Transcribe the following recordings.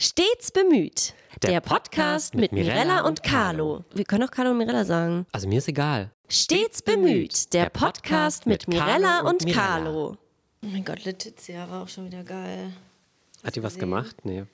Stets bemüht. Der, Der Podcast, Podcast mit mit Mirella Mirella und Carlo. Wir können auch Carlo und Mirella sagen. Also mir ist egal. Stets bemüht. Der Podcast mit Mirella und. Carlo. Oh mein Gott, Letizia war auch schon wieder geil. Hat die was gemacht? Nee.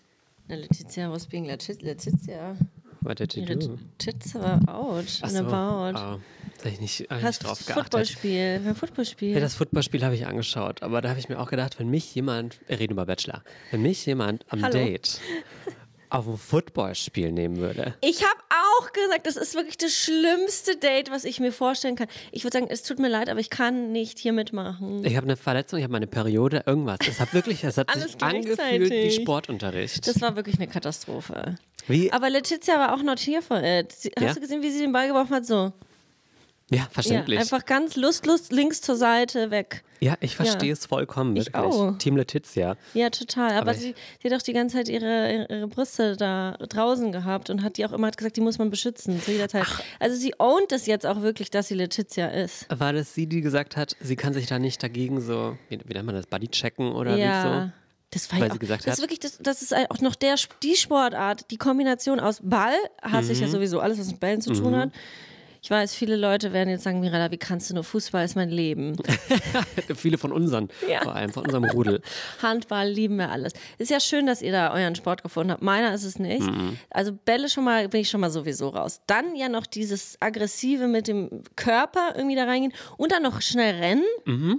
Na, Letizia was being Letiz- Letizia. What did you Ihre do? Tits war out Ach and so. about. Ah, da ich nicht, Hast drauf das geachtet. Footballspiel. Beim Footballspiel. Ja, das Footballspiel habe ich angeschaut, aber da habe ich mir auch gedacht, wenn mich jemand, wir reden über Bachelor, wenn mich jemand am Hallo. Date auf ein Footballspiel nehmen würde, Ich habe auch gesagt, das ist wirklich das schlimmste Date, was ich mir vorstellen kann. Ich würde sagen, es tut mir leid, aber ich kann nicht hier mitmachen. ich habe eine Verletzung, ich habe meine Periode, irgendwas. Es hat wirklich, es hat Alles sich angefühlt wie. Sportunterricht. Das war wirklich eine Katastrophe. Wie? Aber Letizia war auch not here for it. Sie, Ja? Hast du gesehen, wie sie den Ball geworfen hat? So. Ja, Ja, verständlich. einfach ganz lustlos links zur Seite weg. Ja, ich verstehe es vollkommen, Ich wirklich. auch. Team Letizia. Ja, total. Aber, Aber ich- sie, sie hat auch die ganze Zeit ihre, ihre Brüste da draußen gehabt und hat die auch immer hat gesagt, die muss man beschützen zu jeder Zeit. Also sie ownt es jetzt auch wirklich, dass sie Letizia ist. War das sie, die gesagt hat, sie kann sich da nicht dagegen so, wie, wie nennt man das, Buddy checken oder ja. wie so? Das war Weil ja sie auch, das hat- ist wirklich, das, das ist auch noch der, die Sportart, die Kombination aus Ball, hasse Mhm. ich ja sowieso alles, was mit Bällen zu tun hat. Ich weiß, viele Leute werden jetzt sagen, Mirella, wie kannst du nur Fußball ist mein Leben. Viele von unseren, Ja. vor allem von unserem Rudel. Handball lieben wir alles. Ist ja schön, dass ihr da euren Sport gefunden habt. Meiner ist es nicht. Mhm. Also Bälle schon mal, bin ich schon mal sowieso raus. Dann ja noch dieses Aggressive mit dem Körper irgendwie da reingehen und dann noch schnell rennen.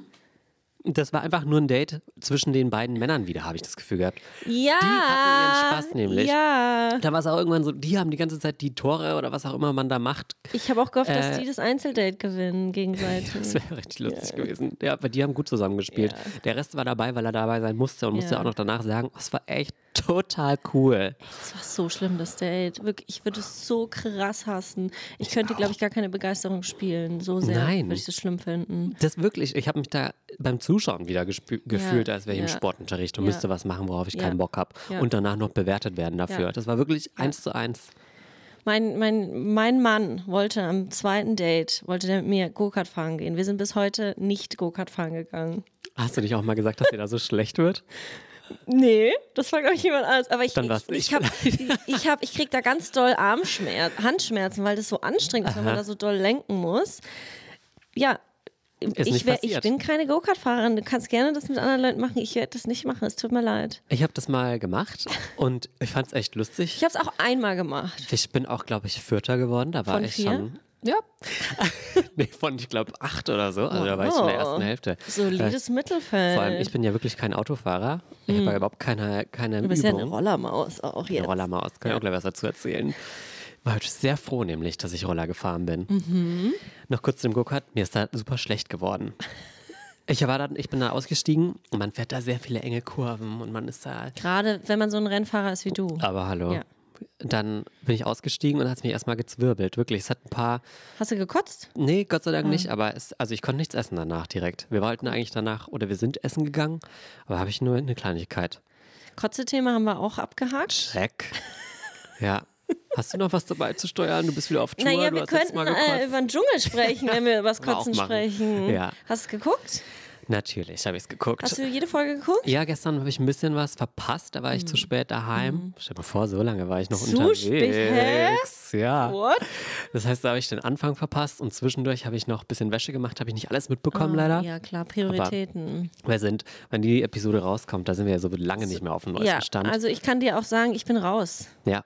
Das war einfach nur ein Date zwischen den beiden Männern wieder, habe ich das Gefühl gehabt. Ja. Die hatten ihren Spaß nämlich. Ja. Da war es auch irgendwann so, die haben die ganze Zeit die Tore oder was auch immer man da macht. Ich habe auch gehofft, dass Äh, die das Einzeldate gewinnen gegenseitig. Das wäre richtig lustig gewesen. Ja, aber die haben gut zusammengespielt. Ja. Der Rest war dabei, weil er dabei sein musste und musste Ja. auch noch danach sagen, oh, es war echt total cool. Das war so schlimm, das Date. Wirklich, ich würde es so krass hassen. Ich könnte, glaube ich, gar keine Begeisterung spielen. So sehr würde ich das schlimm finden. Das wirklich, ich habe mich da beim Zuschauen wieder gespü- gefühlt, als wäre ich im. Sportunterricht und müsste was machen, worauf ich keinen Bock habe. Und danach noch bewertet werden dafür. Das war wirklich eins zu eins. Mein, mein, mein Mann wollte am zweiten Date, wollte der mit mir Go-Kart fahren gehen. Wir sind bis heute nicht Go-Kart fahren gegangen. Hast du nicht auch mal gesagt, dass dir da so schlecht wird? Nee, das war, glaube ich, jemand anders. Aber ich, Dann ich, ich, ich hab, ich, hab, ich krieg da ganz doll Armschmerzen, Handschmerzen, weil das so anstrengend ist, wenn man Aha. da so doll lenken muss. Ja, ich, wär, ich bin keine Go-Kart-Fahrerin. Du kannst gerne das mit anderen Leuten machen. Ich werde das nicht machen. Es tut mir leid. Ich habe das mal gemacht und ich fand es echt lustig. Ich habe es auch einmal gemacht. Ich bin auch, glaube ich, Vierter geworden. Da war Von ich vier? schon. Ja. nee, von, ich glaube, acht oder so. Also da war ich in der ersten Hälfte. Solides Mittelfeld. Äh, Vor allem, ich bin ja wirklich kein Autofahrer. Ich habe ja überhaupt keine, keine Mhm. du bist ja Übung. eine Rollermaus auch Eine jetzt. Rollermaus. Kann ich auch gleich was dazu erzählen. War heute sehr froh, nämlich, dass ich Roller gefahren bin. Mhm. Noch kurz zum Go-Kart. Mir ist da super schlecht geworden. Ich, war dann, ich bin da ausgestiegen und man fährt da sehr viele enge Kurven und man ist da. Gerade wenn man so ein Rennfahrer ist wie du. Aber hallo. Ja. Dann bin ich ausgestiegen und hat es mich erstmal gezwirbelt. Wirklich. Es hat ein paar. Hast du gekotzt? Nee, Gott sei Ah. Dank nicht, aber es, also ich konnte nichts essen danach direkt. Wir wollten eigentlich danach, oder wir sind essen gegangen, aber habe ich nur eine Kleinigkeit. Kotze-Thema haben wir auch abgehakt. Check. Ja. Hast du noch was dabei zu steuern? Du bist wieder auf Tour. Naja, wir könnten mal äh, über den Dschungel sprechen, wenn wir über das Kotzen sprechen. Ja. Hast du geguckt? Natürlich habe ich es geguckt. Hast du jede Folge geguckt? ja, gestern habe ich ein bisschen was verpasst. Da war ich zu spät daheim. Stell dir mal vor, so lange war ich noch Mhm. Zu unterwegs. spät? Ja. What? Das heißt, da habe ich den Anfang verpasst und zwischendurch habe ich noch ein bisschen Wäsche gemacht. Habe ich nicht alles mitbekommen, leider. Ah, Ja, klar, Prioritäten. Wir sind, wenn die Episode rauskommt, da sind wir ja so lange nicht mehr auf dem neuesten Ja, Stand. also ich kann dir auch sagen, ich bin raus. ja.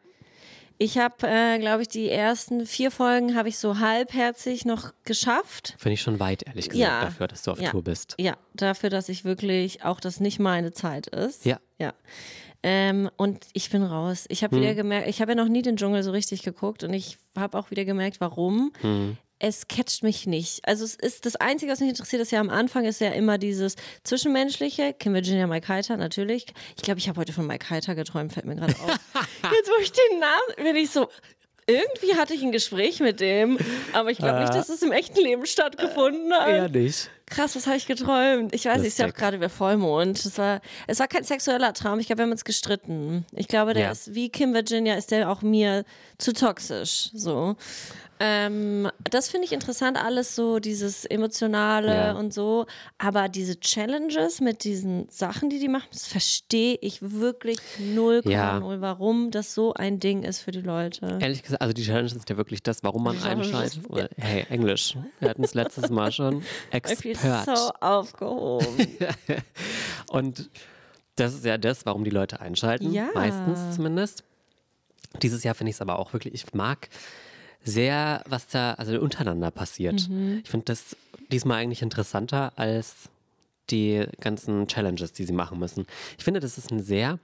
Ich habe, äh, glaube ich, die ersten vier Folgen habe ich so halbherzig noch geschafft. Finde ich schon weit, ehrlich gesagt, Ja. dafür, dass du auf ja. Tour bist. Ja, dafür, dass ich wirklich auch das nicht meine Zeit ist. Ja. Ja. Ähm, und ich bin raus. Ich habe Hm. wieder gemerkt, ich habe ja noch nie den Dschungel so richtig geguckt und ich habe auch wieder gemerkt, warum. Hm. Es catcht mich nicht. Also es ist das Einzige, was mich interessiert, ist ja am Anfang ist ja immer dieses Zwischenmenschliche. Kim Virginia Mike Heiter, natürlich. Ich glaube, ich habe heute von Mike Heiter geträumt, fällt mir gerade auf. Jetzt, wo ich den Namen, bin ich so, irgendwie hatte ich ein Gespräch mit dem, aber ich glaube nicht, dass es im echten Leben stattgefunden hat. Eher nicht. Krass, was habe ich geträumt? Ich weiß, ich sehe auch Lustig. gerade über Vollmond. Es war, es war kein sexueller Traum. Ich glaube, wir haben uns gestritten. Ich glaube, der Ja. ist wie Kim Virginia, ist der auch mir zu toxisch. So. Ähm, das finde ich interessant, alles so, dieses Emotionale Ja. und so. Aber diese Challenges mit diesen Sachen, die die machen, das verstehe ich wirklich 0,0, Ja. warum das so ein Ding ist für die Leute. Ehrlich gesagt, also die Challenge ist ja wirklich das, warum man einschaltet. Hey, Englisch. Wir hatten es letztes Mal schon. Expert. so aufgehoben. Und das ist ja das, warum die Leute einschalten. Ja. Meistens zumindest. Dieses Jahr finde ich es aber auch wirklich, ich mag sehr, was da also untereinander passiert. Mhm. Ich finde das diesmal eigentlich interessanter als die ganzen Challenges, die sie machen müssen. Ich finde, das ist eine sehr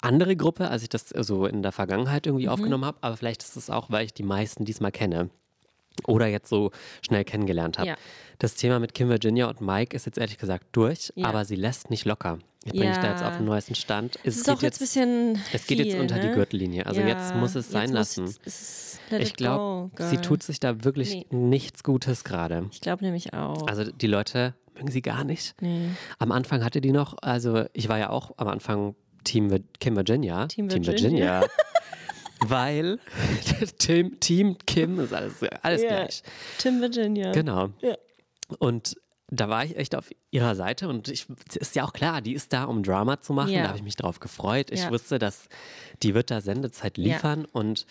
andere Gruppe, als ich das so in der Vergangenheit irgendwie Mhm. aufgenommen habe. Aber vielleicht ist es auch, weil ich die meisten diesmal kenne oder jetzt so schnell kennengelernt habe. Ja. Das Thema mit Kim Virginia und Mike ist jetzt ehrlich gesagt durch, Ja. aber sie lässt nicht locker. Ich bringe dich da jetzt Ja. auf den neuesten Stand. Es ist geht auch jetzt ein bisschen. es geht jetzt viel, unter die ne? Gürtellinie. Also Ja, jetzt muss es sein jetzt lassen. es- Ich glaube, sie tut sich da wirklich Nee. nichts Gutes gerade. Ich glaube nämlich auch. Also die Leute mögen sie gar nicht. nee. Am Anfang hatte die noch, also ich war ja auch am Anfang Team Kim Virginia. Team Virginia. Weil Team, Team Kim ist alles, alles Ja. gleich. Tim Virginia. Genau. Ja. Und da war ich echt auf ihrer Seite und ich ist ja auch klar, die ist da, um Drama zu machen. Ja. Da habe ich mich drauf gefreut. Ich Ja. wusste, dass die wird da Sendezeit liefern und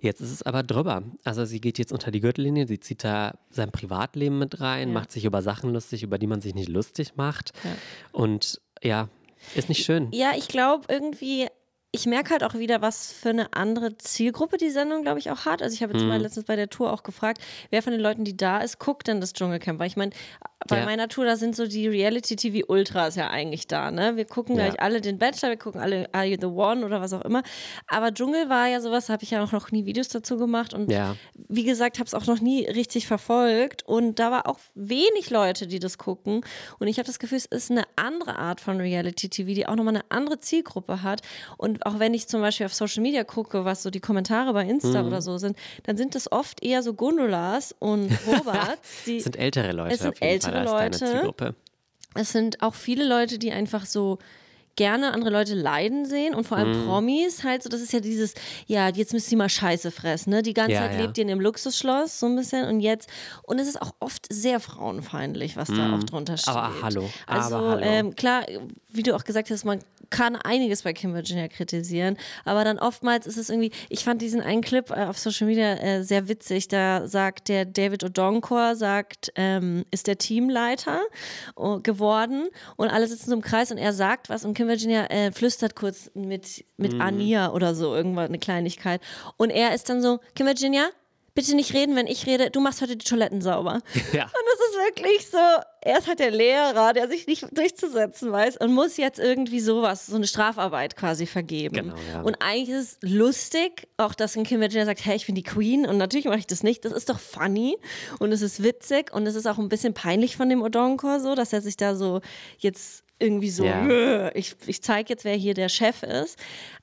jetzt ist es aber drüber. Also sie geht jetzt unter die Gürtellinie, sie zieht da sein Privatleben mit rein, Ja. macht sich über Sachen lustig, über die man sich nicht lustig macht. Ja. Und ja, ist nicht schön. Ja, ich glaube irgendwie, ich merke halt auch wieder, was für eine andere Zielgruppe die Sendung, glaube ich, auch hat. Also ich habe jetzt Mhm. mal letztens bei der Tour auch gefragt, wer von den Leuten, die da ist, guckt denn das Dschungelcamp? Weil ich meine, bei Ja. meiner Tour, da sind so die Reality-TV-Ultras ja eigentlich da, ne? Wir gucken Ja. gleich alle den Bachelor, wir gucken alle Are You The One oder was auch immer. Aber Dschungel war ja sowas, habe ich ja auch noch nie Videos dazu gemacht und Ja. wie gesagt, habe es auch noch nie richtig verfolgt und da war auch wenig Leute, die das gucken und ich habe das Gefühl, es ist eine andere Art von Reality-TV, die auch nochmal eine andere Zielgruppe hat und auch wenn ich zum Beispiel auf Social Media gucke, was so die Kommentare bei Insta oder so sind, dann sind das oft eher so Gondolas und Roberts, die sind ältere Leute Es sind auf jeden ältere Deine Leute. Es sind auch viele Leute, die einfach so gerne andere Leute leiden sehen und vor allem Mhm. Promis halt so, das ist ja dieses, ja, jetzt müsst ihr mal Scheiße fressen, ne? Die ganze Ja, Zeit ja. lebt ihr in dem Luxusschloss so ein bisschen und jetzt, und es ist auch oft sehr frauenfeindlich, was da auch drunter steht. Mhm. Aber hallo, Also aber hallo. Ähm, klar, wie du auch gesagt hast, man kann einiges bei Kim Virginia kritisieren, aber dann oftmals ist es irgendwie, ich fand diesen einen Clip äh, auf Social Media äh, sehr witzig, da sagt der David Odonkor, sagt, ähm, ist der Teamleiter oh, geworden und alle sitzen so im Kreis und er sagt was und Kim Virginia äh, flüstert kurz mit, mit Ania oder so, irgendwas, eine Kleinigkeit und er ist dann so, Kim Virginia, bitte nicht reden, wenn ich rede, du machst heute die Toiletten sauber. Ja. Und das ist wirklich so, er ist halt der Lehrer, der sich nicht durchzusetzen weiß und muss jetzt irgendwie sowas, so eine Strafarbeit quasi vergeben. Genau, ja. Und eigentlich ist es lustig, auch dass ein Kim Virginia sagt, hey, ich bin die Queen und natürlich mache ich das nicht. Das ist doch funny und es ist witzig und es ist auch ein bisschen peinlich von dem Odonkor so, dass er sich da so jetzt irgendwie so, Ja. "Äh, ich, ich zeige jetzt, wer hier der Chef ist.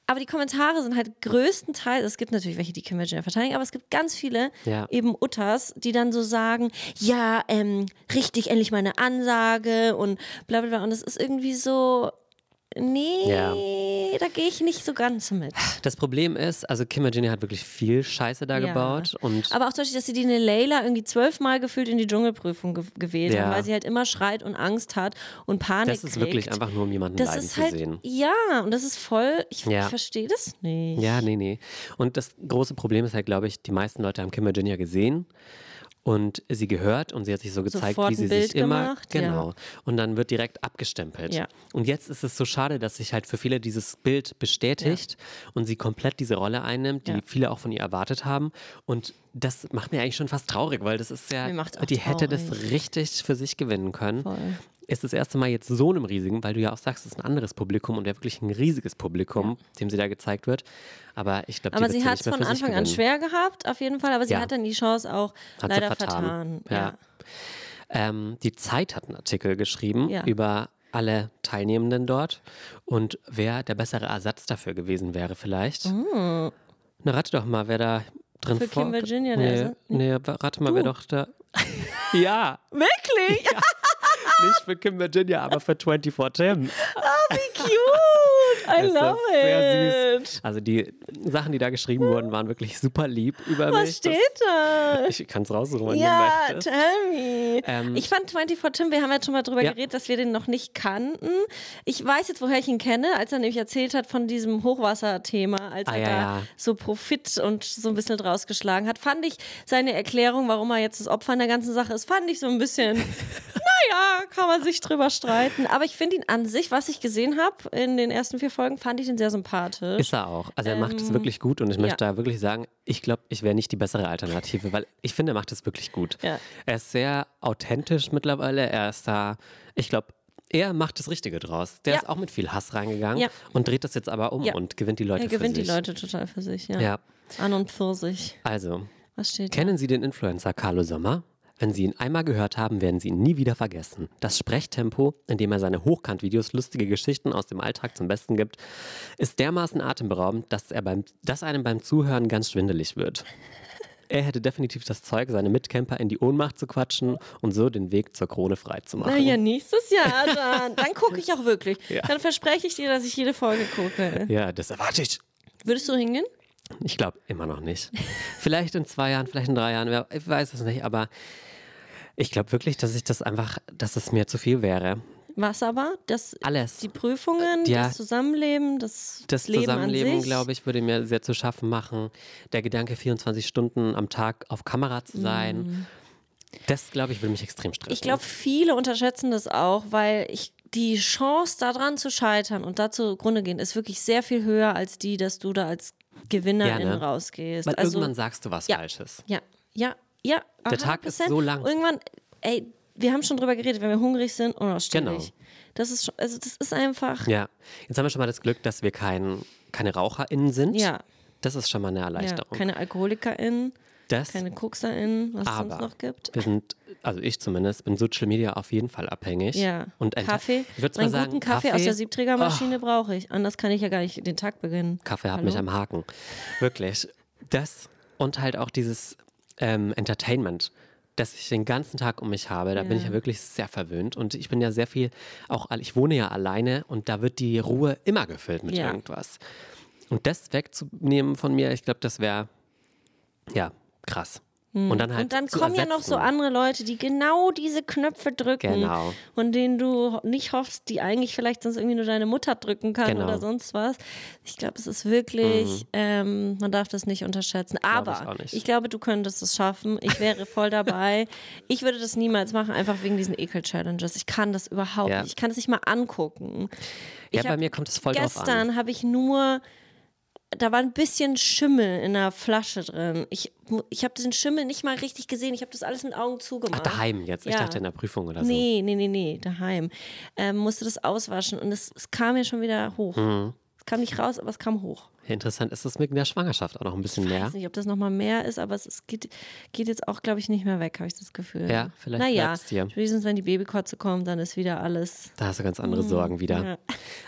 Aber die Kommentare sind halt größtenteils, es gibt natürlich welche, die Kim Virginia verteidigen, aber es gibt ganz viele Ja. eben Utters, die dann so sagen, ja, ähm, richtig, endlich mal eine Ansage und bla bla bla. Und es ist irgendwie so, nee, Ja. da gehe ich nicht so ganz mit. Das Problem ist, also Kim Virginia hat wirklich viel Scheiße da Ja. gebaut und Aber auch zum Beispiel, dass sie die eine Leila irgendwie zwölfmal gefühlt in die Dschungelprüfung ge gewählt Ja. haben, weil sie halt immer schreit und Angst hat und Panik das ist kriegt. wirklich einfach nur, um jemanden das leiden zu halt, sehen. ja, und das ist voll, ich, ich verstehe das nicht. Ja, nee, nee. Und das große Problem ist halt, glaube ich, die meisten Leute haben Kim Virginia gesehen und sie gehört und sie hat sich so gezeigt, Sofort wie sie sich immer gemacht, ja. genau und dann wird direkt abgestempelt. Ja. Und jetzt ist es so schade, dass sich halt für viele dieses Bild bestätigt und sie komplett diese Rolle einnimmt, die Ja. viele auch von ihr erwartet haben und das macht mir eigentlich schon fast traurig, weil das ist ja die hätte das traurig. richtig für sich gewinnen können. Voll. Ist das erste Mal jetzt so einem riesigen, weil du ja auch sagst, es ist ein anderes Publikum und ja wirklich ein riesiges Publikum, dem sie da gezeigt wird. Aber ich glaube, Aber sie hat es von Anfang an schwer gehabt, auf jeden Fall, aber sie Ja. hat dann die Chance auch Hat sie leider vertan. vertan. Ja. Ähm, die Zeit hat einen Artikel geschrieben Ja. über alle Teilnehmenden dort und wer der bessere Ersatz dafür gewesen wäre vielleicht. Na, rate doch mal, wer da drin Für. Kim Virginia, der nee, Ersatz? nee, rate mal, wer doch da... ja, Wirklich? Nicht für Kim Virginia, aber für 24 Tim. Wie cute! I Es love ist sehr it. süß. Also die Sachen, die da geschrieben wurden, waren wirklich super lieb über Was mich. steht da? Ich kann es raussuchen, wenn Ja, du möchtest. tell me. Ähm, ich fand 24 Tim, wir haben ja schon mal drüber Ja. geredet, dass wir den noch nicht kannten. Ich weiß jetzt, woher ich ihn kenne, als er nämlich erzählt hat von diesem Hochwasserthema, als Ah, er ja, da ja. so Profit und so ein bisschen draus geschlagen hat. Fand ich seine Erklärung, warum er jetzt das Opfer in der ganzen Sache ist, fand ich so ein bisschen, naja, kann man sich drüber streiten. Aber ich finde ihn an sich, was ich gesehen habe in den ersten vier Folgen, fand ich ihn sehr sympathisch. Ist er auch. Also er macht es Ähm, wirklich gut und ich ja. möchte da wirklich sagen, ich glaube, ich wäre nicht die bessere Alternative, weil ich finde, er macht es wirklich gut. Ja. Er ist sehr authentisch mittlerweile. Er ist da, ich glaube, er macht das Richtige draus. Der Ja. ist auch mit viel Hass reingegangen Ja. und dreht das jetzt aber um Ja. und gewinnt die Leute er gewinnt für die sich. Leute total für sich, ja. Ja. An und für sich. Also, Was steht da? kennen Sie den Influencer Carlo Sommer? Wenn Sie ihn einmal gehört haben, werden Sie ihn nie wieder vergessen. Das Sprechtempo, in dem er seine Hochkant-Videos lustige Geschichten aus dem Alltag zum Besten gibt, ist dermaßen atemberaubend, dass, er beim, dass einem beim Zuhören ganz schwindelig wird. Er hätte definitiv das Zeug, seine Mitcamper in die Ohnmacht zu quatschen und so den Weg zur Krone frei zu machen. Naja, nächstes Jahr dann. Dann gucke ich auch wirklich. Ja. Dann verspreche ich dir, dass ich jede Folge gucke. Ja, das erwarte ich. Würdest du hingehen? Ich glaube immer noch nicht. vielleicht in zwei Jahren, vielleicht in drei Jahren, ich weiß es nicht, aber ich glaube wirklich, dass ich das einfach, dass es mir zu viel wäre. Was aber? Das, Alles. die Prüfungen, Ja. das Zusammenleben, das, Das Leben Zusammenleben, glaube ich, würde mir sehr zu schaffen machen. Der Gedanke, 24 Stunden am Tag auf Kamera zu sein, das, glaube ich, würde mich extrem stressen. Mhm. Ich glaube, viele unterschätzen das auch, weil ich die Chance daran zu scheitern und da zugrunde gehen, ist wirklich sehr viel höher als die, dass du da als Gewinnerin Ja, ne? rausgehst. Weil also, irgendwann sagst du was ja. Falsches. Ja, ja, ja. Der Tag ist 100%. so lang. Irgendwann, ey, wir haben schon drüber geredet, wenn wir hungrig sind, unausstehlich. Genau. Das ist schon, also das ist einfach, Ja. Jetzt haben wir schon mal das Glück, dass wir kein, keine RaucherInnen sind. ja, Das ist schon mal eine ja Erleichterung. keine AlkoholikerInnen, das, keine KokserInnen, was es sonst noch gibt. wir sind, also ich zumindest, bin Social Media auf jeden Fall abhängig. Ja, Und Kaffee, Ich würde meinen mal sagen, guten Kaffee, aus der Siebträgermaschine brauche ich. Anders kann ich ja gar nicht den Tag beginnen. Kaffee hat Hallo? mich am Haken. Wirklich. Das und halt auch dieses ähm, Entertainment, das ich den ganzen Tag um mich habe, da bin ich ja wirklich sehr verwöhnt. Und ich bin ja sehr viel, auch ich wohne ja alleine und da wird die Ruhe immer gefüllt mit Ja. irgendwas. Und das wegzunehmen von mir, ich glaube, das wäre ja krass. Und dann halt Und dann kommen ja noch so ersetzen. andere Leute, die genau diese Knöpfe drücken. Genau. Und denen du nicht hoffst, die eigentlich vielleicht sonst irgendwie nur deine Mutter drücken kann Genau. Mhm. oder sonst was. Ich glaube, es ist wirklich, ähm, man darf das nicht unterschätzen. Aber ich auch nicht. ich glaube, du könntest es schaffen. Ich wäre voll dabei. ich würde das niemals machen, einfach wegen diesen Ekel-Challenges. Ich kann das überhaupt Ja. nicht. Ich kann das nicht mal angucken. Ja, Ich bei mir kommt es voll drauf an. Gestern habe ich nur, da war ein bisschen Schimmel in der Flasche drin. Ich, ich habe den Schimmel nicht mal richtig gesehen. Ich habe das alles mit Augen Ach, zugemacht. daheim jetzt. Ich Ja. dachte in der Prüfung oder so. Nee, nee, nee, nee, daheim. Ähm, musste das auswaschen und es, es kam ja schon wieder hoch. Mhm. Es kam nicht raus, aber es kam hoch. Interessant ist es mit der Schwangerschaft auch noch ein bisschen Ich mehr. weiß nicht, ob das nochmal mehr ist, aber es, es geht, geht jetzt auch, glaube ich, nicht mehr weg, habe ich das Gefühl. Ja, vielleicht naja, dir. spätestens wenn die Babykotze kommt, dann ist wieder alles. Da hast du ganz andere Sorgen wieder. Mhm. Ja.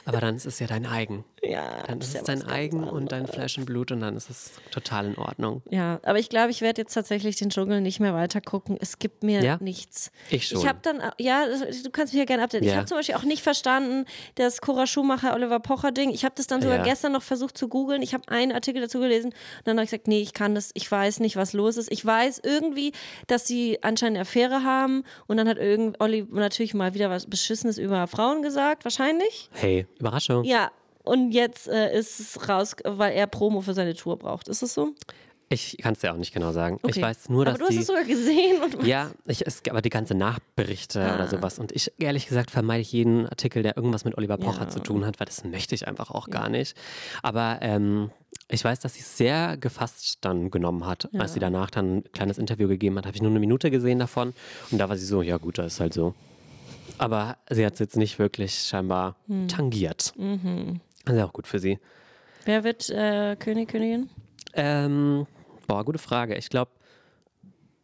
Aber dann ist es ja dein eigen. Ja, Dann ist ja es dein eigen und dein Fleisch und Blut und dann ist es total in Ordnung. Ja, aber ich glaube, ich werde jetzt tatsächlich den Dschungel nicht mehr weiter gucken. Es gibt mir Ja? nichts. Ich schon. Ich habe dann, ja, du kannst mich ja gerne updaten. Ich Ja. habe zum Beispiel auch nicht verstanden, das Cora Schumacher, Oliver Pocher Ding. Ich habe das dann sogar Ja. gestern noch versucht zu googeln. Ich habe einen Artikel dazu gelesen und dann habe ich gesagt, nee, ich kann das, ich weiß nicht, was los ist. Ich weiß irgendwie, dass sie anscheinend eine Affäre haben und dann hat irgend Olli natürlich mal wieder was Beschissenes über Frauen gesagt, wahrscheinlich. Hey, Überraschung. Ja. Und jetzt äh, ist es raus, weil er Promo für seine Tour braucht. Ist das so? Ich kann es dir auch nicht genau sagen. Ich Okay. weiß nur, dass Aber du hast die. es sogar gesehen und ja, ich, es, aber die ganze Nachberichte Ah. oder sowas. Und ich, ehrlich gesagt, vermeide ich jeden Artikel, der irgendwas mit Oliver Pocher Ja. zu tun hat, weil das möchte ich einfach auch gar nicht. Aber ähm, ich weiß, dass sie es sehr gefasst dann genommen hat. Als sie danach dann ein kleines Interview gegeben hat, habe ich nur eine Minute gesehen davon. Und da war sie so, ja gut, das ist halt so. Aber sie hat es jetzt nicht wirklich scheinbar Hm. tangiert. Mhm. Das ist ja auch gut für sie. Wer wird äh, König, Königin? Ähm, boah, gute Frage. Ich glaube,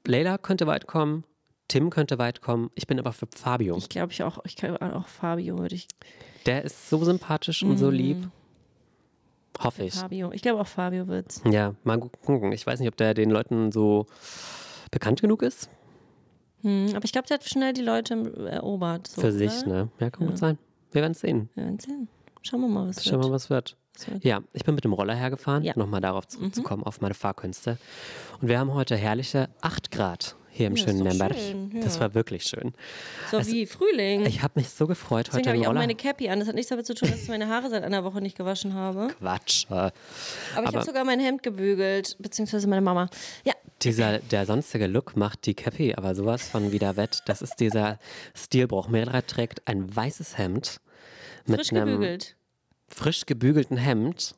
Leila könnte weit kommen, Tim könnte weit kommen. Ich bin aber für Fabio. Ich glaube, ich auch, ich glaube auch Fabio würde ich. Der ist so sympathisch und Mhm. so lieb. Hoffe ich. Fabio. Ich glaube auch Fabio wird's. Ja, mal gu- gucken. Ich weiß nicht, ob der den Leuten so bekannt genug ist. Hm, aber ich glaube, der hat schnell die Leute erobert. So, Für sich, oder? ne? Ja, kann gut sein. Wir werden es sehen. Wir werden sehen. Schauen wir mal, was Schauen wir wird. mal, was wird. Was wird. Ja, ich bin mit dem Roller hergefahren, Ja. nochmal darauf zurückzukommen, auf meine Fahrkünste. Und wir haben heute herrliche 8 Grad hier im Ja, schönen Nürnberg. schön, Das ja. war wirklich schön. So wie Frühling. Ich habe mich so gefreut, Deswegen heute habe den ich auch meine Cappy an. Das hat nichts damit zu tun, dass ich meine Haare seit einer Woche nicht gewaschen habe. Quatsch. Äh, Aber, ich Aber- habe sogar mein Hemd gebügelt, beziehungsweise meine Mama. Ja, Dieser, der sonstige Look macht die Cappy aber sowas von wieder wett. Das ist dieser Stilbruch. Mera trägt ein weißes Hemd mit frisch einem gebügelt. Frisch gebügelten Hemd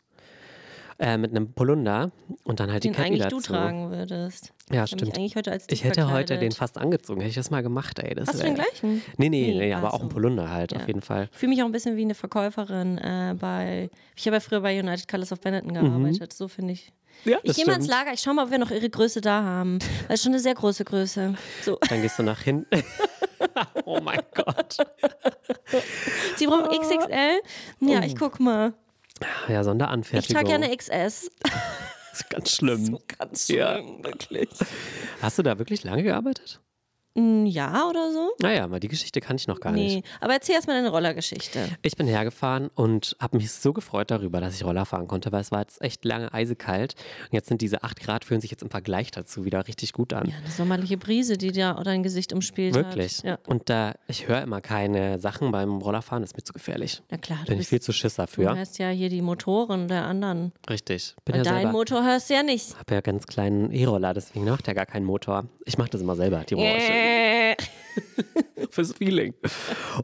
äh, mit einem Polunder und dann halt die Den Cappy eigentlich dazu. du tragen würdest. Ja, Ich stimmt. eigentlich heute als Ich hätte heute verkleidet. den fast angezogen. Hätte ich das mal gemacht, ey. Das Hast du den gleichen? Nee, nee, Nee, nee, aber auch so. ein Polunder halt, Ja. auf jeden Fall. Ich fühle mich auch ein bisschen wie eine Verkäuferin äh, bei. Ich habe ja früher bei United Colors of Benetton gearbeitet. So finde ich. Ja, Ich gehe mal ins Lager, ich schaue mal, ob wir noch ihre Größe da haben. Weil es ist schon eine sehr große Größe. So. Dann gehst du nach hinten. oh mein Gott. Sie brauchen XXL? Ja, ich guck mal. Ja, Ich Sonderanfertigung. trage ja eine XS. Das ist ganz schlimm. Ganz Ja. wirklich. Hast du da wirklich lange gearbeitet? Ein Jahr oder so? Naja, aber die Geschichte kann ich noch gar nicht. Nee, aber erzähl erstmal deine Rollergeschichte. Ich bin hergefahren und habe mich so gefreut darüber, dass ich Roller fahren konnte, weil es war jetzt echt lange eisekalt. Und jetzt sind diese 8 Grad, fühlen sich jetzt im Vergleich dazu wieder richtig gut an. Ja, eine sommerliche Brise, die dir dein Gesicht umspielt Wirklich. hat. Ja, Und da, ich höre immer keine Sachen beim Rollerfahren, das ist mir zu gefährlich. na klar, du, Bin ich viel zu Schiss du dafür. hörst ja hier die Motoren der anderen. Richtig. Bin ja deinem selber. Motor hörst du ja nicht. habe ja ganz kleinen E-Roller, deswegen macht der gar keinen Motor. Ich mache das immer selber, die Geräusche. Äh, Fürs Feeling.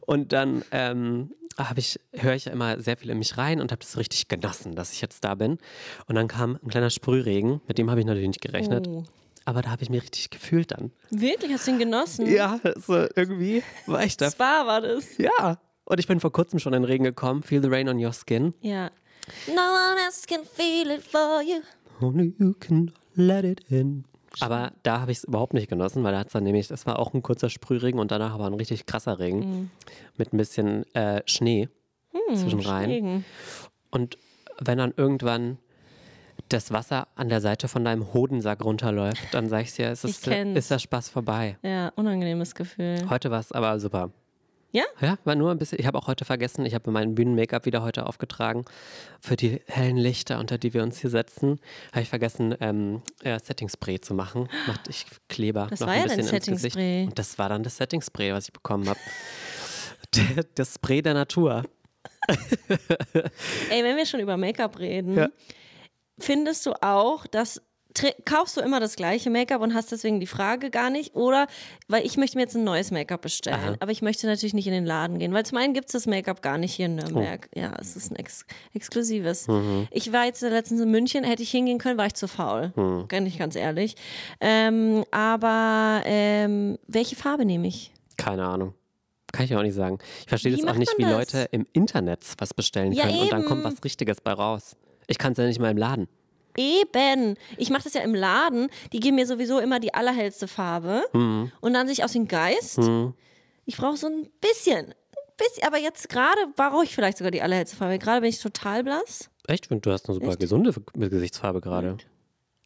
Und dann ähm, habe ich, höre ich ja immer sehr viel in mich rein und habe das richtig genossen, dass ich jetzt da bin. Und dann kam ein kleiner Sprühregen, mit dem habe ich natürlich nicht gerechnet. Oh. Aber da habe ich mich richtig gefühlt dann. Wirklich, hast du ihn genossen? Ja, so irgendwie war ich da. Spa war das. Ja. Und ich bin vor kurzem schon in den Regen gekommen. Feel the rain on your skin. Ja. No one else can feel it for you. Only you can let it in. Aber da habe ich es überhaupt nicht genossen, weil da hat es dann nämlich, das war auch ein kurzer Sprühregen und danach war ein richtig krasser Regen Mhm. mit ein bisschen äh, Schnee zwischen rein. Und wenn dann irgendwann das Wasser an der Seite von deinem Hodensack runterläuft, dann sag ich dir, es ist, ist der Spaß vorbei. Ja, unangenehmes Gefühl. Heute war es aber super. Ja? Ja, war nur ein bisschen. Ich habe auch heute vergessen, ich habe mein Bühnen-Make-up wieder heute aufgetragen. Für die hellen Lichter, unter die wir uns hier setzen, habe ich vergessen, ähm, äh, Setting-Spray zu machen. Macht ich Kleber Das noch war ein ja dein bisschen ins Gesicht. Und das war dann das Setting-Spray, was ich bekommen habe. das Spray der Natur. Ey, wenn wir schon über Make-up reden, Ja. findest du auch, dass kaufst du immer das gleiche Make-up und hast deswegen die Frage gar nicht? Oder, weil ich möchte mir jetzt ein neues Make-up bestellen, Aha. aber ich möchte natürlich nicht in den Laden gehen, weil zum einen gibt es das Make-up gar nicht hier in Nürnberg. Oh. Ja, es ist ein ex exklusives. Mhm. Ich war jetzt letztens in München, hätte ich hingehen können, war ich zu faul. Mhm. Kann ich ganz ehrlich. Ähm, aber ähm, welche Farbe nehme ich? Keine Ahnung. Kann ich auch nicht sagen. Ich verstehe Wie das auch nicht, wie das? Leute im Internet was bestellen Ja, können und dann kommt was Richtiges bei raus. Ich kann es ja nicht mal im Laden. Eben. Ich mache das ja im Laden. Die geben mir sowieso immer die allerhellste Farbe. Mhm. Und dann sehe ich aus dem Geist. Hm. Ich brauche so ein bisschen. Ein bisschen. Aber jetzt gerade brauche ich vielleicht sogar die allerhellste Farbe. Gerade bin ich total blass. Echt? Finde, du hast eine super Echt? gesunde Gesichtsfarbe gerade.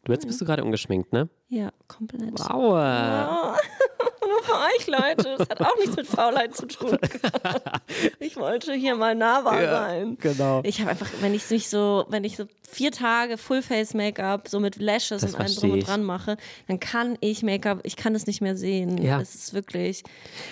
Du jetzt bist du gerade ungeschminkt, ne? Ja, komplett. Wow. Nur für euch, Leute. Das hat auch nichts mit Faulheit zu tun. Ich wollte hier mal nahbar sein. Genau. Ich habe einfach, wenn ich mich so, wenn ich so vier Tage Full-Face-Make-up, so mit Lashes Das und allem drum und dran mache, dann kann ich Make-up, ich kann es nicht mehr sehen. Ja. Es ist wirklich,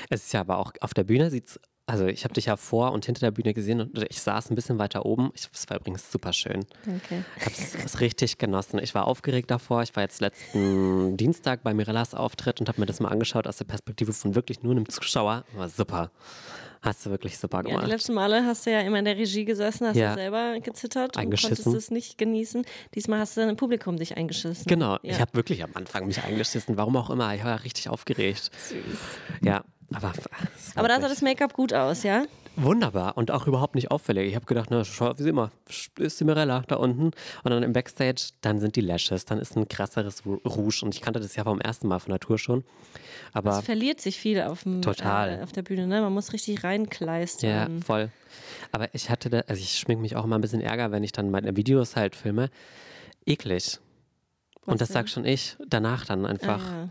Es ist ja aber auch auf der Bühne sieht's. Also ich habe dich ja vor und hinter der Bühne gesehen und ich saß ein bisschen weiter oben. Ich, das war übrigens super schön. danke. Ich habe es richtig genossen. Ich war aufgeregt davor. Ich war jetzt letzten Dienstag bei Mirellas Auftritt und habe mir das mal angeschaut aus der Perspektive von wirklich nur einem Zuschauer. War super. Hast du wirklich super Ja, die gemacht. letzten Male hast du ja immer in der Regie gesessen, hast Ja. du selber gezittert und konntest es nicht genießen. Diesmal hast du dann im Publikum dich eingeschissen. Genau, Ja. ich habe wirklich am Anfang mich eingeschissen, warum auch immer. Ich war richtig aufgeregt. Ja, aber. Aber da sah das Make-up gut aus, ja? Wunderbar und auch überhaupt nicht auffällig. Ich habe gedacht, na, schau, wie immer, ist die Mirella da unten. Und dann im Backstage, dann sind die Lashes, dann ist ein krasseres Rouge. Und ich kannte das ja vom ersten Mal von Tour schon. Aber Es verliert sich viel auf, dem, Total. Äh, auf der Bühne, ne? Man muss richtig ja, reinkleistern. voll. Aber ich hatte da, also ich schmink mich auch immer ein bisschen Ärger, wenn ich dann meine Videos halt filme. Eklig. Was und das denn? sag schon ich danach dann einfach. Ah, ja.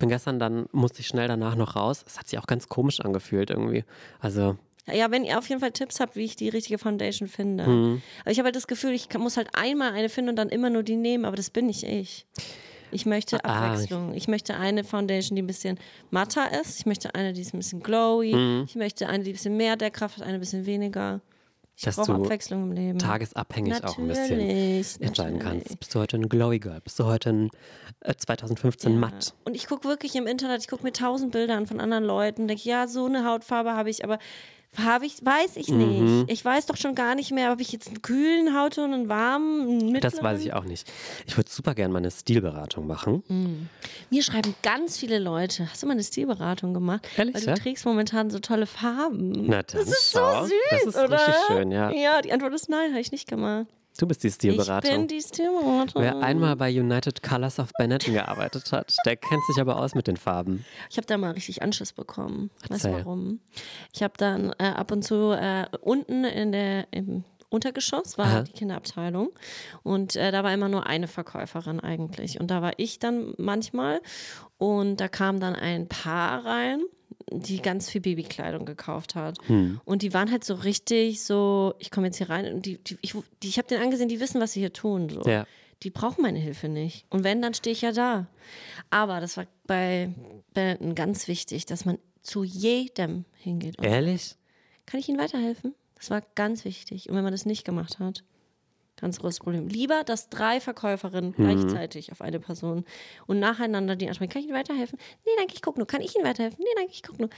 Bin gestern dann, musste ich schnell danach noch raus. Es hat sich auch ganz komisch angefühlt irgendwie. Also, Ja, wenn ihr auf jeden Fall Tipps habt, wie ich die richtige Foundation finde. Mhm. Aber ich habe halt das Gefühl, ich muss halt einmal eine finden und dann immer nur die nehmen, aber das bin nicht ich. Ich möchte Ah, Abwechslung. Ich möchte eine Foundation, die ein bisschen matter ist. Ich möchte eine, die ist ein bisschen glowy. Mhm. Ich möchte eine, die ein bisschen mehr Deckkraft hat, eine ein bisschen weniger. Ich Dass du Abwechslung im Leben. tagesabhängig auch ein bisschen Natürlich, entscheiden natürlich. kannst. Bist du heute ein Glowy Girl? Bist du heute ein äh, 2015 matt? Und ich gucke wirklich im Internet, ich gucke mir tausend Bilder an von anderen Leuten, denke, ja, so eine Hautfarbe habe ich, aber habe ich, weiß ich nicht. Mhm. Ich weiß doch schon gar nicht mehr, ob ich jetzt einen kühlen Hautton, einen warmen, einen mittleren. Das weiß ich auch nicht. Ich würde super gerne mal eine Stilberatung machen. Mhm. Mir schreiben ganz viele Leute, hast du mal eine Stilberatung gemacht? Ehrlich, Weil du ja? trägst momentan so tolle Farben. Na dann, das ist so süß, Das ist oder? richtig schön, ja. Ja, die Antwort ist nein, habe ich nicht gemacht. Du bist die Ich Stilberatung. bin die Stilberatung. Wer einmal bei United Colors of Benetton gearbeitet hat, der kennt sich aber aus mit den Farben. Ich habe da mal richtig Anschiss bekommen. Erzähl. warum? Ich habe dann äh, ab und zu äh, unten in der, im Untergeschoss war Aha. die Kinderabteilung und äh, da war immer nur eine Verkäuferin eigentlich. Und da war ich dann manchmal und da kam dann ein Paar rein, die ganz viel Babykleidung gekauft hat. Hm. Und die waren halt so richtig so, ich komme jetzt hier rein und die, die, ich, die, ich habe denen angesehen, die wissen, was sie hier tun. So. Ja. Die brauchen meine Hilfe nicht. Und wenn, dann stehe ich ja da. Aber das war bei Benetton ganz wichtig, dass man zu jedem hingeht. Ehrlich? Kann ich Ihnen weiterhelfen? Das war ganz wichtig. Und wenn man das nicht gemacht hat, ganz großes Problem. Lieber, dass drei Verkäuferinnen gleichzeitig auf eine Person und nacheinander die ansprechen. Kann ich Ihnen weiterhelfen? Nee, danke, ich gucke nur. Kann ich Ihnen weiterhelfen? Nee, danke, ich gucke nur.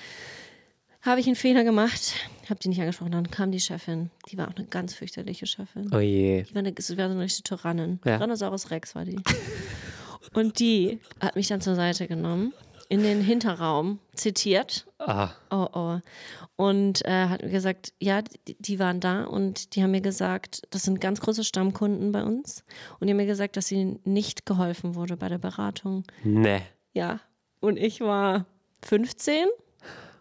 Habe ich einen Fehler gemacht, habe die nicht angesprochen. Dann kam die Chefin. Die war auch eine ganz fürchterliche Chefin. Oh je. Die war, eine, das war so eine richtige Tyrannin. Ja. Tyrannosaurus Rex war die. Und die hat mich dann zur Seite genommen, in den Hinterraum zitiert. Ah, Oh, oh. Und äh, hat mir gesagt, ja, die, die waren da und die haben mir gesagt, das sind ganz große Stammkunden bei uns. Und die haben mir gesagt, dass ihnen nicht geholfen wurde bei der Beratung. ne. Ja. Und ich war 15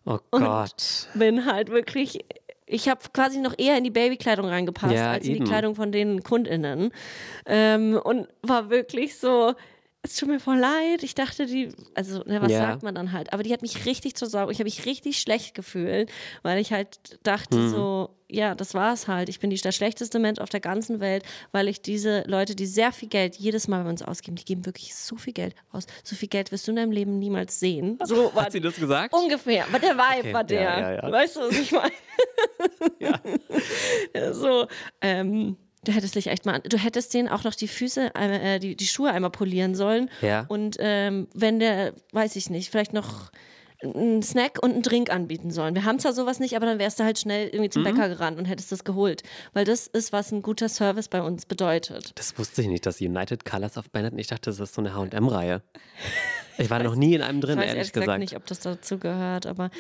Oh Gott. bin halt wirklich. Ich habe quasi noch eher in die Babykleidung reingepasst Ja, als in eben. die Kleidung von den KundInnen. Ähm, und war wirklich so. Es tut mir voll leid. Ich dachte, die, also, ne, was Ja. sagt man dann halt? Aber die hat mich richtig zur Sau. Ich habe mich richtig schlecht gefühlt, weil ich halt dachte, Mhm. so, ja, das war's halt. Ich bin die, der schlechteste Mensch auf der ganzen Welt, weil ich diese Leute, die sehr viel Geld jedes Mal bei uns ausgeben, die geben wirklich so viel Geld aus. So viel Geld wirst du in deinem Leben niemals sehen. So war Hat sie das gesagt? Ungefähr, aber der Vibe Okay, war der. ja, ja. Weißt du, was ich meine? ja. So, ähm, du hättest dich echt mal, du hättest denen auch noch die Füße, äh, die, die Schuhe einmal polieren sollen. Ja. Und ähm, wenn der, weiß ich nicht, vielleicht noch einen Snack und einen Drink anbieten sollen. Wir haben zwar sowas nicht, aber dann wärst du halt schnell irgendwie Mhm. zum Bäcker gerannt und hättest das geholt. Weil das ist, was ein guter Service bei uns bedeutet. Das wusste ich nicht, dass United Colors of Benetton, ich dachte, das ist so eine H&M-Reihe. Ich war da noch nie in einem drin, Ich weiß ehrlich ehrlich gesagt gesagt. nicht, ob das dazu gehört, aber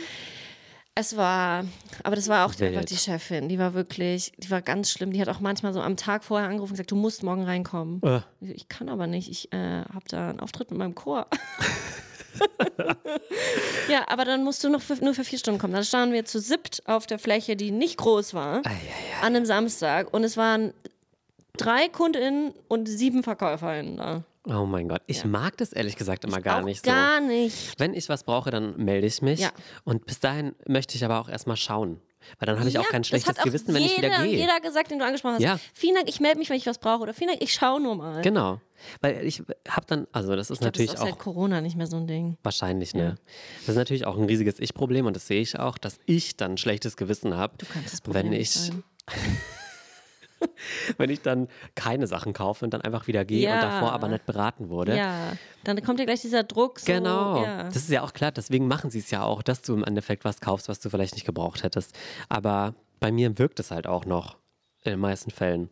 es war, aber das war auch Wild. einfach die Chefin. Die war wirklich, die war ganz schlimm. Die hat auch manchmal so am Tag vorher angerufen und gesagt, du musst morgen reinkommen. Äh. Ich kann aber nicht. Ich äh, habe da einen Auftritt mit meinem Chor. ja, aber dann musst du noch für, nur für vier Stunden kommen. Dann standen wir zu siebt auf der Fläche, die nicht groß war, an einem Samstag. Und es waren drei KundInnen und sieben VerkäuferInnen da. Oh mein Gott, ich mag das ehrlich gesagt immer gar auch nicht so. Gar nicht. Wenn ich was brauche, dann melde ich mich. Ja. Und bis dahin möchte ich aber auch erstmal schauen. Weil dann habe ich auch kein schlechtes Gewissen, wenn ich wieder gehe. Jeder gesagt, den du angesprochen hast. Ja. Vielen Dank, ich melde mich, wenn ich was brauche. Oder vielen Dank, ich schaue nur mal. Genau. Weil ich habe dann, also das ist Ich glaub, natürlich das ist auch auch seit Corona nicht mehr so ein Ding. wahrscheinlich, ne? Das ist natürlich auch ein riesiges Ich-Problem und das sehe ich auch, dass ich dann schlechtes Gewissen habe, Du kannst das Problem wenn nicht ich. wenn ich dann keine Sachen kaufe und dann einfach wieder gehe und Ja. davor aber nicht beraten wurde. Ja, dann kommt dir gleich dieser Druck. So, Genau. Ja. Das ist ja auch klar, deswegen machen sie es ja auch, dass du im Endeffekt was kaufst, was du vielleicht nicht gebraucht hättest. Aber bei mir wirkt es halt auch noch in den meisten Fällen.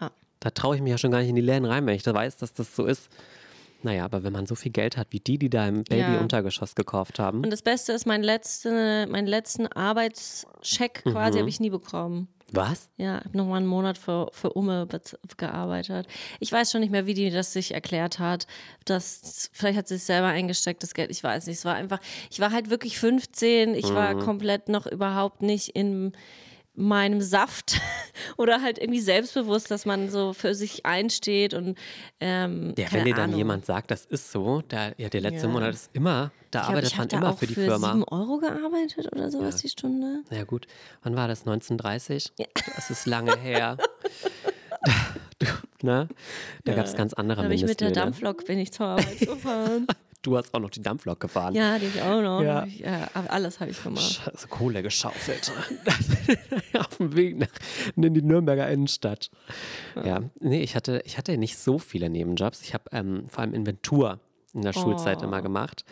ja. Da traue ich mich ja schon gar nicht in die Läden rein, wenn ich da weiß, dass das so ist. Naja, aber wenn man so viel Geld hat wie die, die da im Baby-Untergeschoss gekauft haben. Und das Beste ist, mein letzte, meinen letzten Arbeitscheck Mhm. quasi habe ich nie bekommen. Was? Ja, ich habe nochmal einen Monat für, für Umme gearbeitet. Ich weiß schon nicht mehr, wie die das sich erklärt hat. Das, vielleicht hat sie es selber eingesteckt, das Geld. Ich weiß nicht. Es war einfach, ich war halt wirklich 15. Ich war Mhm. komplett noch überhaupt nicht in meinem Saft oder halt irgendwie selbstbewusst, dass man so für sich einsteht und ähm, Ja, wenn dir dann Ahnung. jemand sagt, das ist so, der, ja, der letzte Ja. Monat ist immer, da ich glaub, arbeitet ich man da immer auch für die für Firma. 7 Euro gearbeitet oder sowas die Stunde. Na ja, gut, wann war das? 1930? Das ist lange her. ne? Da gab es ganz andere Da bin ich mit der. Dampflok bin ich zur Arbeit gefahren. Du hast auch noch die Dampflok gefahren. ja, die ich auch noch. Ja. Ja. aber alles habe ich gemacht. Scheiße, Kohle geschaufelt. Auf dem Weg nach, in die Nürnberger Innenstadt. Ja, nee, ich hatte, ich hatte nicht so viele Nebenjobs. Ich habe ähm, vor allem Inventur in der Schulzeit Oh. immer gemacht.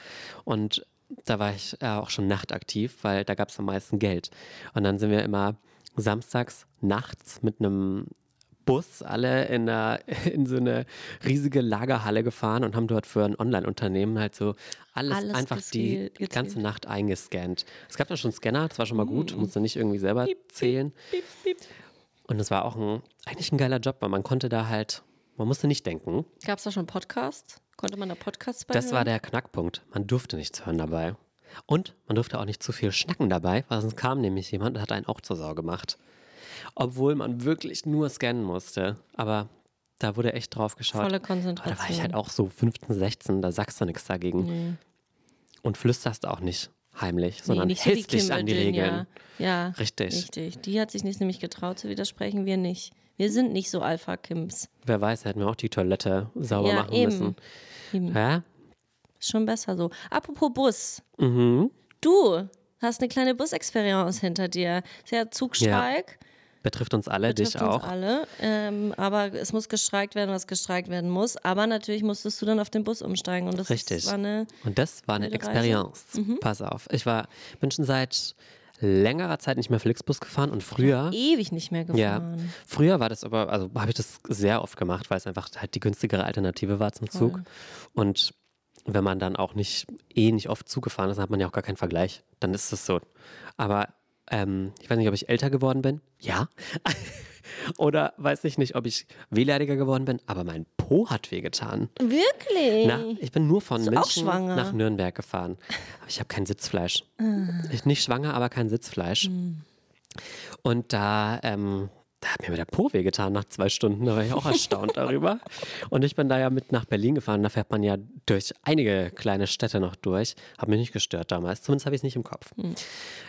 Und da war ich äh, auch schon nachtaktiv, weil da gab es am meisten Geld. Und dann sind wir immer samstags nachts mit einem Bus alle in, einer, in so eine riesige Lagerhalle gefahren und haben dort für ein Online-Unternehmen halt so alles, Alles einfach die gezählt- ganze Nacht eingescannt. Es gab da schon Scanner, das war schon mal gut, musste nicht irgendwie selber zählen. Piep, piep. Und es war auch ein, eigentlich ein geiler Job, weil man konnte da halt, man musste nicht denken. Gab es da schon Podcasts? Konnte man da Podcasts bei Das war hören? der Knackpunkt. Man durfte nichts hören dabei. Und man durfte auch nicht zu viel schnacken dabei, weil sonst kam nämlich jemand und hat einen auch zur Sau gemacht. Obwohl man wirklich nur scannen musste. Aber da wurde echt drauf geschaut. Volle Aber Konzentration. da war ich halt auch so 15, 16, da sagst du nichts dagegen. Und flüsterst auch nicht heimlich, sondern so wie hältst dich an die. Regeln. Ja, Richtig. richtig. Die hat sich nicht nämlich getraut zu widersprechen, wir nicht. Wir sind nicht so Alpha-Kims. Wer weiß, hätten wir auch die Toilette sauber Ja, machen eben. müssen. Eben. Ja? Ist schon besser so. Apropos Bus. Mhm. Du hast eine kleine Busexperience hinter dir. Sehr Zugstreik. Betrifft uns alle, Betrifft dich uns auch. alle. Ähm, aber es muss gestreikt werden, was gestreikt werden muss. Aber natürlich musstest du dann auf den Bus umsteigen. Und das Richtig. war eine. Und das war eine. Experience. Mhm. Pass auf. Ich war, bin schon seit längerer Zeit nicht mehr Flixbus gefahren und früher. Ewig nicht mehr Ja, gefahren. früher war das aber, also habe ich das sehr oft gemacht, weil es einfach halt die günstigere Alternative war zum Zug. Und wenn man dann auch nicht, eh nicht oft zugefahren ist, dann hat man ja auch gar keinen Vergleich. Dann ist es so. Aber ähm, ich weiß nicht, ob ich älter geworden bin. Ja. Oder weiß ich nicht, ob ich wehleidiger geworden bin, aber mein Po hat wehgetan. Wirklich? Na, ich bin nur von München nach Nürnberg gefahren. Aber ich habe kein Sitzfleisch. Ah. Ich nicht schwanger, aber kein Sitzfleisch. Hm. Und da, ähm, da hat mir der Po wehgetan nach zwei Stunden. Da war ich auch erstaunt darüber. Und ich bin da ja mit nach Berlin gefahren. Da fährt man ja durch einige kleine Städte noch durch. Hat mich nicht gestört damals. Zumindest habe ich es nicht im Kopf. Hm.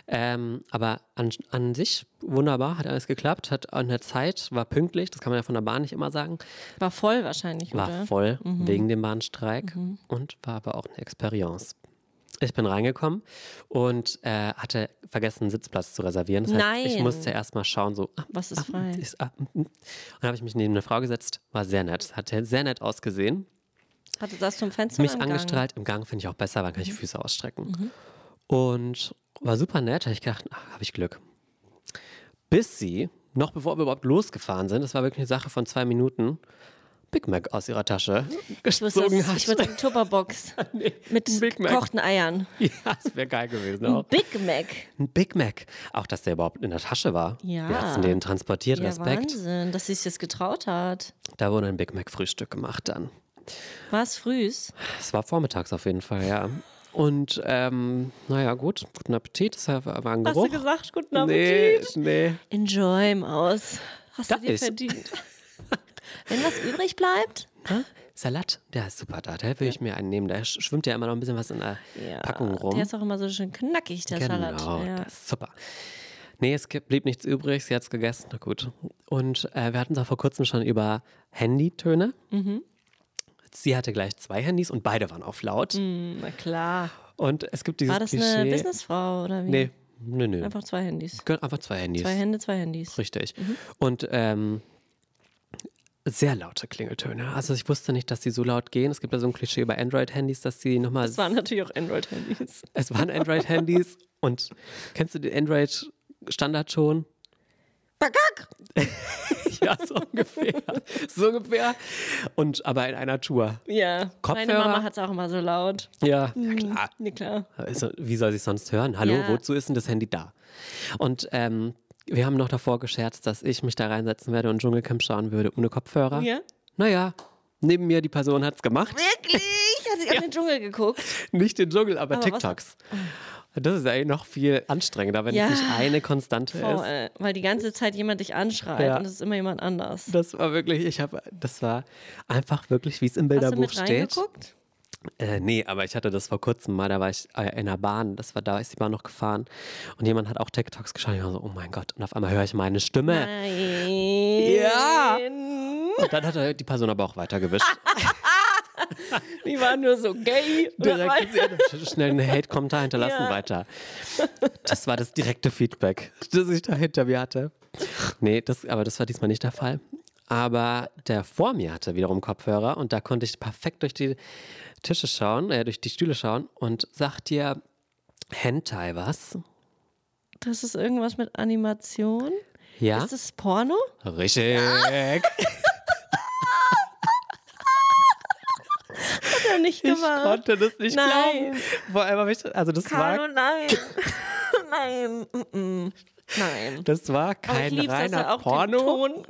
Ähm, aber an, an sich wunderbar, hat alles geklappt. Hat an der Zeit, war pünktlich. Das kann man ja von der Bahn nicht immer sagen. War voll wahrscheinlich, War oder? voll wegen dem Bahnstreik und war aber auch eine Experience. Ich bin reingekommen und äh, hatte vergessen, einen Sitzplatz zu reservieren. Das heißt, ich Nein. musste erst mal schauen, so, ah, Was ist ah, frei? Ist, ah, mm, mm. und dann habe ich mich neben eine Frau gesetzt, war sehr nett, hat sehr nett ausgesehen, Hatte das zum Fenster mich im Gang? angestrahlt. Im Gang finde ich auch besser, dann kann ich die Füße ausstrecken. Und war super nett, habe ich gedacht, ach, habe ich Glück. Bis sie, noch bevor wir überhaupt losgefahren sind, das war wirklich eine Sache von zwei Minuten, Big Mac aus ihrer Tasche Ich gezogen das- hat. ich wollte eine Tupperbox mit ein Big Mac. gekochten Eiern. Ja, das wäre geil gewesen auch. Big Mac. Ein Big Mac. Auch, dass der überhaupt in der Tasche war. Ja. Wie hast du den transportiert? Ja, Respekt. Wahnsinn, dass sie sich das getraut hat. Da wurde ein Big Mac Frühstück gemacht dann. War es frühs? Es war vormittags auf jeden Fall, ja. Und ähm, naja, gut, guten Appetit. Das war ein Hast Geruch. du gesagt, guten nee, Appetit? nee. Enjoy, Maus. Hast Darf du dir ich? verdient. Wenn was übrig bleibt, Hä? Salat, der ist super da. Da will ich mir einen nehmen. Da sch- schwimmt ja immer noch ein bisschen was in der ja, Packung rum. der ist auch immer so schön knackig, der genau, Salat. Ja. das ist super. Nee, es blieb nichts übrig, sie hat es gegessen, na gut. Und äh, wir hatten es auch vor kurzem schon über Handytöne. Mhm. Sie hatte gleich zwei Handys und beide waren auf laut. Hm, na klar. Und es gibt dieses War das Klischee. eine Businessfrau oder wie? Nee, nö, nö. Einfach zwei Handys. Einfach zwei Handys. Zwei Hände, zwei Handys. Richtig. Und ähm, sehr laute Klingeltöne. Also ich wusste nicht, dass die so laut gehen. Es gibt ja so ein Klischee bei Android-Handys, dass die nochmal. Das waren natürlich auch Android-Handys. Es waren Android-Handys und kennst du den Android-Standardton? Bagak! Ja, so ungefähr. so ungefähr. Und aber in einer Tour. Ja, meine Kopfhörer? Mama hat es auch immer so laut. Ja, ja klar. Nee, klar. Also, wie soll sie es sonst hören? Hallo, Ja. wozu ist denn das Handy da? Und ähm, wir haben noch davor gescherzt, dass ich mich da reinsetzen werde und Dschungelcamp schauen würde ohne Kopfhörer. Ja? Naja, neben mir die Person hat es gemacht. Wirklich? Hat sie an den Dschungel geguckt? Nicht den Dschungel, aber, Aber was- TikToks. Das ist eigentlich noch viel anstrengender, wenn Ja. es nicht eine Konstante ist. Voll, äh, weil die ganze Zeit jemand dich anschreit Ja. und es ist immer jemand anders. Das war wirklich, ich habe, das war einfach wirklich, wie es im Hast du Bilderbuch mit steht. reingeguckt? Äh, nee, aber ich hatte das vor kurzem mal, da war ich äh, in der Bahn, das war da, ist die Bahn noch gefahren und jemand hat auch TikToks geschaut ich war so, oh mein Gott, und auf einmal höre ich meine Stimme. Nein. Ja. Und dann hat er die Person aber auch weitergewischt. Die waren nur so gay. Direkt schnell einen Hate-Kommentar hinterlassen, Ja. weiter. Das war das direkte Feedback, das ich da hinter mir hatte. Nee, das, aber das war diesmal nicht der Fall. Aber der vor mir hatte wiederum Kopfhörer und da konnte ich perfekt durch die Tische schauen, äh, durch die Stühle schauen und sagt dir Hentai was? Das ist irgendwas mit Animation. Ja? Ist das Porno? Richtig. Hat er nicht Ich gemacht. konnte das nicht Nein. glauben. Vor allem habe ich, also das Carlo, war, nein. nein. Nein. das war kein dass reiner er auch Porno. Ton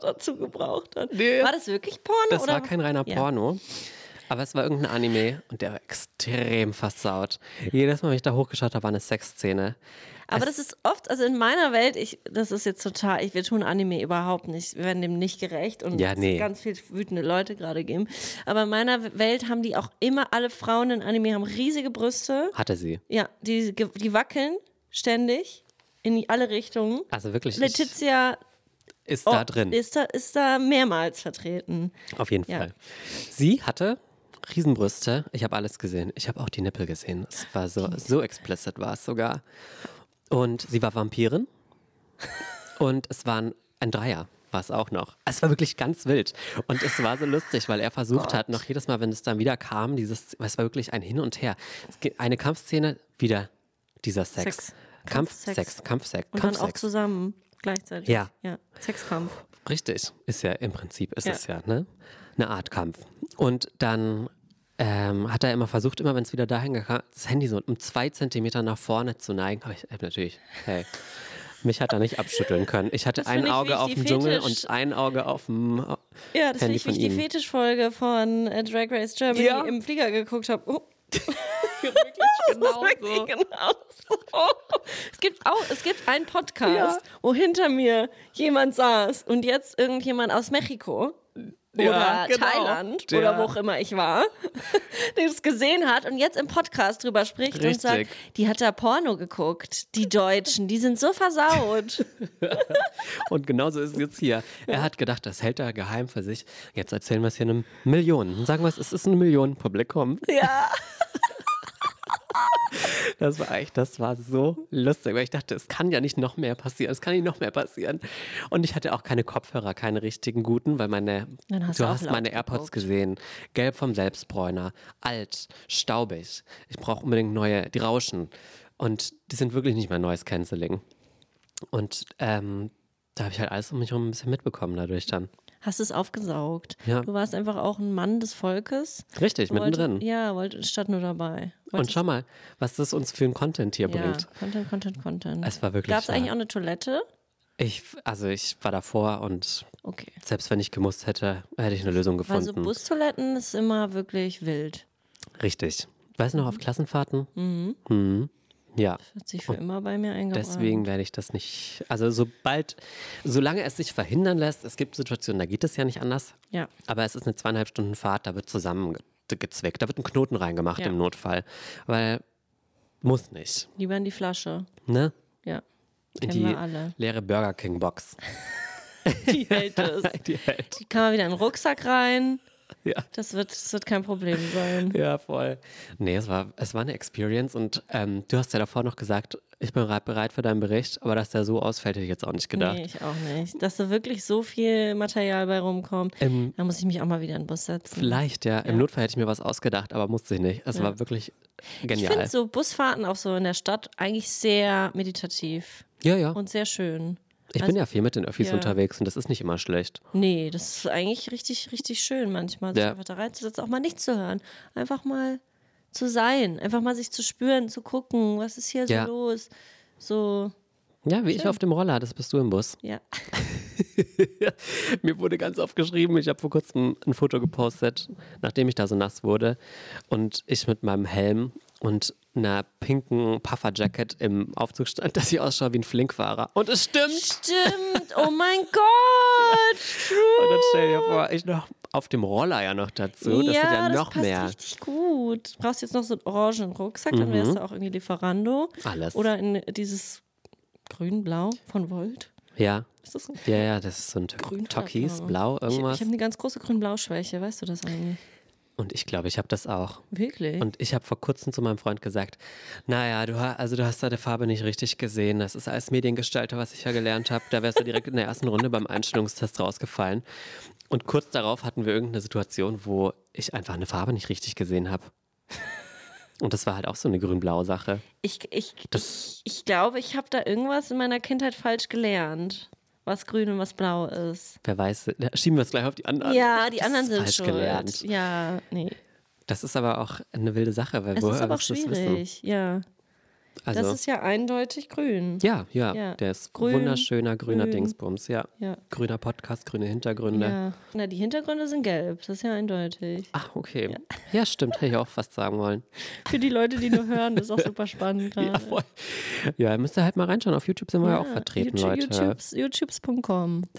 dazu gebraucht hat. Nee. War das wirklich Porno? Das oder? war kein reiner Ja. Porno. Aber es war irgendein Anime und der war extrem versaut. Jedes Mal, wenn ich da hochgeschaut habe, war eine Sexszene. Aber das ist oft, also in meiner Welt, ich, das ist jetzt total, ich, wir tun Anime überhaupt nicht, wir werden dem nicht gerecht und Ja, es nee. ganz viel wütende Leute gerade geben. Aber in meiner Welt haben die auch immer, alle Frauen in Anime haben riesige Brüste. Hatte sie. Ja, die, die wackeln ständig in alle Richtungen. Also wirklich, ich, Letizia ist oh, da drin. Ist, da, ist da mehrmals vertreten. Auf jeden Ja. Fall. Sie hatte Riesenbrüste. Ich habe alles gesehen. Ich habe auch die Nippel gesehen. Es war so, so explicit war es sogar. Und sie war Vampirin. Und es war ein, ein Dreier. War es auch noch. Es war wirklich ganz wild. Und es war so lustig, weil er versucht hat, noch jedes Mal, wenn es dann wieder kam, dieses, es war wirklich ein Hin und Her. Eine Kampfszene, wieder dieser Sex. Sex. Kampfsex, Kampfsex. Kampfsex, Und dann auch Kampfsex. zusammen gleichzeitig. Ja. ja. Sexkampf. Richtig, ist ja im Prinzip ist Ja. es ja ne? eine Art Kampf. Und dann ähm, hat er immer versucht, immer wenn es wieder dahin kam, das Handy so um zwei Zentimeter nach vorne zu neigen. Aber ich hab natürlich, hey, mich hat er nicht abschütteln können. Ich hatte ein finde ich, Auge auf dem Dschungel und ein Auge auf dem Ja, das finde Handy ich, wie ich die. Fetischfolge von äh, Drag Race Germany Ja. im Flieger geguckt habe. Oh. genau Wirklich so. genau so. Es gibt auch, es gibt einen Podcast, Ja. wo hinter mir jemand saß und jetzt irgendjemand aus Mexiko oder Ja, genau. Thailand Der- oder wo auch immer ich war, der es gesehen hat und jetzt im Podcast drüber spricht und sagt, Richtig. die hat da Porno geguckt, die Deutschen, die sind so versaut. Und genauso ist es jetzt hier. Er hat gedacht, das hält er geheim für sich. Jetzt erzählen wir es hier einem Millionen. Sagen wir es, es ist ein Millionenpublikum. ja. Das war echt, das war so lustig, weil ich dachte, es kann ja nicht noch mehr passieren, es kann nicht noch mehr passieren. Und ich hatte auch keine Kopfhörer, keine richtigen guten, weil meine, hast du hast meine AirPods geguckt. gesehen, gelb vom Selbstbräuner, alt, staubig. Ich brauche unbedingt neue, die rauschen. Und die sind wirklich nicht mehr neues Canceling. Und ähm, da habe ich halt alles um mich herum ein bisschen mitbekommen dadurch dann. Hast es aufgesaugt. Ja. Du warst einfach auch ein Mann des Volkes. Richtig, mittendrin. Wollte, ja, wollte, statt nur dabei. Und schau mal, was das uns für ein Content hier ja, bringt. Content, Content, Content. Es war wirklich Gab es eigentlich auch eine Toilette? Ich, also ich war davor und Okay. Selbst wenn ich gemusst hätte, hätte ich eine Lösung gefunden. Bustoiletten ist immer wirklich wild. Richtig. Weißt du noch, auf Klassenfahrten? Mhm. Ja, Hat sich für immer bei mir eingebrannt. deswegen werde ich das nicht. Also, sobald, solange es sich verhindern lässt, es gibt Situationen, da geht es ja nicht anders. Ja. Aber es ist eine zweieinhalb Stunden Fahrt, da wird zusammengezwickt, da wird ein Knoten reingemacht Ja. im Notfall. Weil, muss nicht. Lieber in die Flasche. Ne? Ja. In die leere Burger King Box. Die hält es. Die hält. Die kann man wieder in den Rucksack rein. Ja. Das wird, das wird kein Problem sein. Ja, voll. Nee, es war, es war eine Experience und ähm, du hast ja davor noch gesagt, ich bin bereit- für deinen Bericht, aber dass der so ausfällt, hätte ich jetzt auch nicht gedacht. Nee, ich auch nicht. Dass da wirklich so viel Material bei rumkommt, Ähm, da muss ich mich auch mal wieder in den Bus setzen. Vielleicht, ja. Im Ja. Notfall hätte ich mir was ausgedacht, aber musste ich nicht. Es war wirklich Ich genial. finde so Busfahrten auch so in der Stadt eigentlich sehr meditativ ja, ja. und sehr schön. Ich bin ja viel mit den Öffis ja. unterwegs und das ist nicht immer schlecht. Nee, das ist eigentlich richtig, richtig schön manchmal, sich Ja. einfach da reinzusetzen, auch mal nichts zu hören. Einfach mal zu sein, einfach mal sich zu spüren, zu gucken, was ist hier Ja. so los. So, Ja, wie ich auf dem Roller, das bist du im Bus. ja. Mir wurde ganz oft geschrieben, ich habe vor kurzem ein Foto gepostet, nachdem ich da so nass wurde und ich mit meinem Helm und einer pinken Pufferjacket im Aufzug stand, dass sie ausschaut wie ein Flinkfahrer. Und es stimmt. Stimmt, oh mein Gott. Und dann stell dir vor, ich noch auf dem Roller ja noch dazu. Das ja, wird ja das noch passt mehr. richtig gut. Du brauchst jetzt noch so einen orangen Rucksack, dann wärst du auch irgendwie Lieferando. Alles. Oder in dieses grün-blau von Volt. Ja, Ist das ein ja, ja, das ist so ein grün Türkis, blau, Ich, irgendwas. ich habe eine ganz große grün-blau-Schwäche, weißt du das eigentlich? Und ich glaube, ich habe das auch. Wirklich? Und ich habe vor kurzem zu meinem Freund gesagt, naja, du, also du hast deine Farbe nicht richtig gesehen. Das ist als Mediengestalter, was ich ja gelernt habe. Da wärst du direkt in der ersten Runde beim Einstellungstest rausgefallen. Und kurz darauf hatten wir irgendeine Situation, wo ich einfach eine Farbe nicht richtig gesehen habe. Und das war halt auch so eine grün-blaue Sache. Ich, ich, ich, ich glaube, ich habe da irgendwas in meiner Kindheit falsch gelernt, was grün und was blau ist. Wer weiß, da schieben wir es gleich auf die anderen. Ja, die Das anderen sind falsch schuld. gelernt. Ja, nee. Das ist aber auch eine wilde Sache, weil Es woher ist aber auch schwierig, ja. Also, das ist ja eindeutig grün. ja, ja, Ja. der ist Grün, wunderschöner grüner grün. Dingsbums, ja. Ja. Grüner Podcast, grüne Hintergründe. ja. Na, die Hintergründe sind gelb, das ist ja eindeutig. Ach, okay. Ja. stimmt, hätte ich auch fast sagen wollen. Für die Leute, die nur hören, ist auch super spannend gerade. Ja, voll. Ja, müsst ihr halt mal reinschauen. Auf YouTube sind wir ja, auch vertreten, YouTube, Leute. YouTubes, YouTubes.com.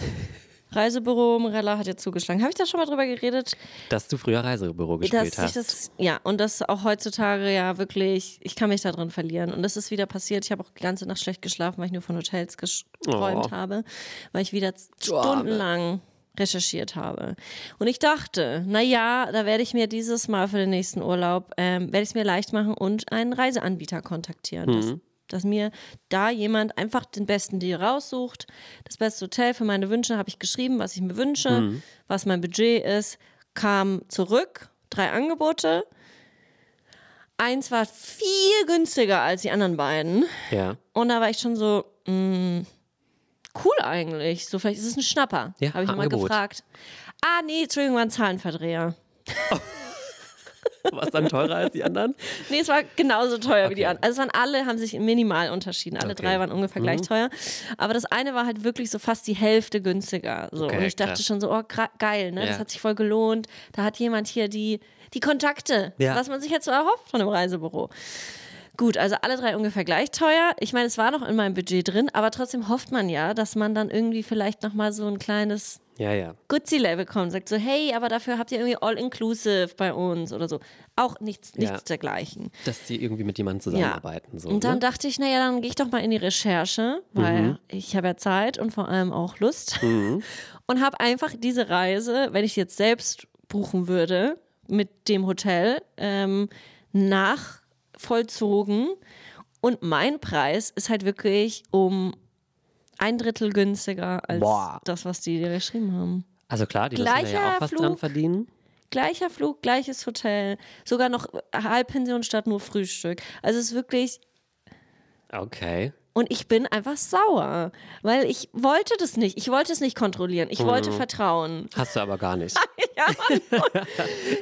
Reisebüro Morella hat jetzt zugeschlagen. Habe ich da schon mal drüber geredet? Dass du früher Reisebüro gespielt hast. das, ja, und das auch heutzutage ja wirklich, ich kann mich da drin verlieren. Und das ist wieder passiert. Ich habe auch die ganze Nacht schlecht geschlafen, weil ich nur von Hotels geträumt Oh. habe, weil ich wieder stundenlang recherchiert habe. Und ich dachte, naja, da werde ich mir dieses Mal für den nächsten Urlaub, ähm, werde ich es mir leicht machen und einen Reiseanbieter kontaktieren. Mhm. Das, dass mir da jemand einfach den besten Deal raussucht. Das beste Hotel für meine Wünsche habe ich geschrieben, was ich mir wünsche, Mhm. was mein Budget ist, kam zurück, drei Angebote. Eins war viel günstiger als die anderen beiden. ja. Und da war ich schon so, mh, cool eigentlich. So, vielleicht ist es ein Schnapper. Ja, Habe ich mal Angebot. gefragt. Ah, nee, Entschuldigung, war ein Zahlenverdreher. War es dann teurer als die anderen? Nee, es war genauso teuer wie die Okay. anderen. Also es waren alle, haben sich minimal unterschieden. Alle Okay. drei waren ungefähr gleich teuer. Aber das eine war halt wirklich so fast die Hälfte günstiger. So. Okay, und ich dachte krass. schon so, oh, geil, ne? Das Ja. hat sich voll gelohnt. Da hat jemand hier die, die Kontakte, Ja. was man sich jetzt so erhofft von einem Reisebüro. Gut, also alle drei ungefähr gleich teuer. Ich meine, es war noch in meinem Budget drin, aber trotzdem hofft man ja, dass man dann irgendwie vielleicht nochmal so ein kleines Ja, ja. Gucci-Level kommt, sagt so, hey, aber dafür habt ihr irgendwie All-Inclusive bei uns oder so. Auch nichts, nichts Ja. dergleichen. Dass die irgendwie mit jemandem zusammenarbeiten. So, Und dann ne? dachte ich, naja, dann gehe ich doch mal in die Recherche, weil Mhm. ich habe ja Zeit und vor allem auch Lust. Und habe einfach diese Reise, wenn ich jetzt selbst buchen würde, mit dem Hotel ähm, nachvollzogen. Und mein Preis ist halt wirklich um ein Drittel günstiger als Boah. das, was die dir geschrieben haben. Also klar, die müssen da ja Gleicher auch was Flug. dran verdienen. Gleicher Flug, gleiches Hotel, sogar noch Halbpension statt nur Frühstück. Also es ist wirklich Okay. Und ich bin einfach sauer, weil ich wollte das nicht. Ich wollte es nicht kontrollieren. Ich wollte Mhm. vertrauen. Hast du aber gar nicht. Ja,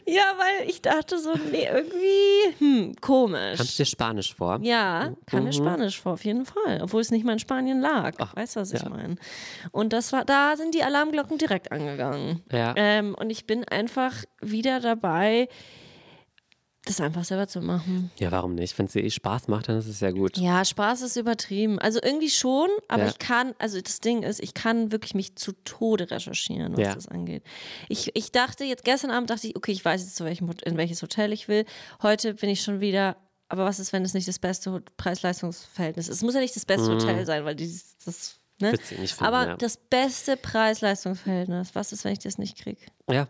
ja, weil ich dachte so, nee, irgendwie, hm, komisch. Kannst du dir Spanisch vor? ja, kam mir Spanisch vor, auf jeden Fall. Obwohl es nicht mal in Spanien lag. weißt du, was ich ja. meine? Und das war, da sind die Alarmglocken direkt angegangen. Ja. Ähm, und ich bin einfach wieder dabei, das einfach selber zu machen. Ja, warum nicht? Wenn es dir eh Spaß macht, dann ist es ja gut. Ja, Spaß ist übertrieben. Also irgendwie schon, aber Ja. ich kann, also das Ding ist, ich kann wirklich mich zu Tode recherchieren, was Ja. das angeht. Ich, ich dachte jetzt, gestern Abend dachte ich, okay, ich weiß jetzt, zu welchem, in welches Hotel ich will. Heute bin ich schon wieder, aber was ist, wenn es nicht das beste Preis-Leistungs-Verhältnis ist? Es muss ja nicht das beste Hotel sein, weil dieses, das, ne? Finden, aber ja. das beste Preis-Leistungs-Verhältnis, was ist, wenn ich das nicht kriege? Ja.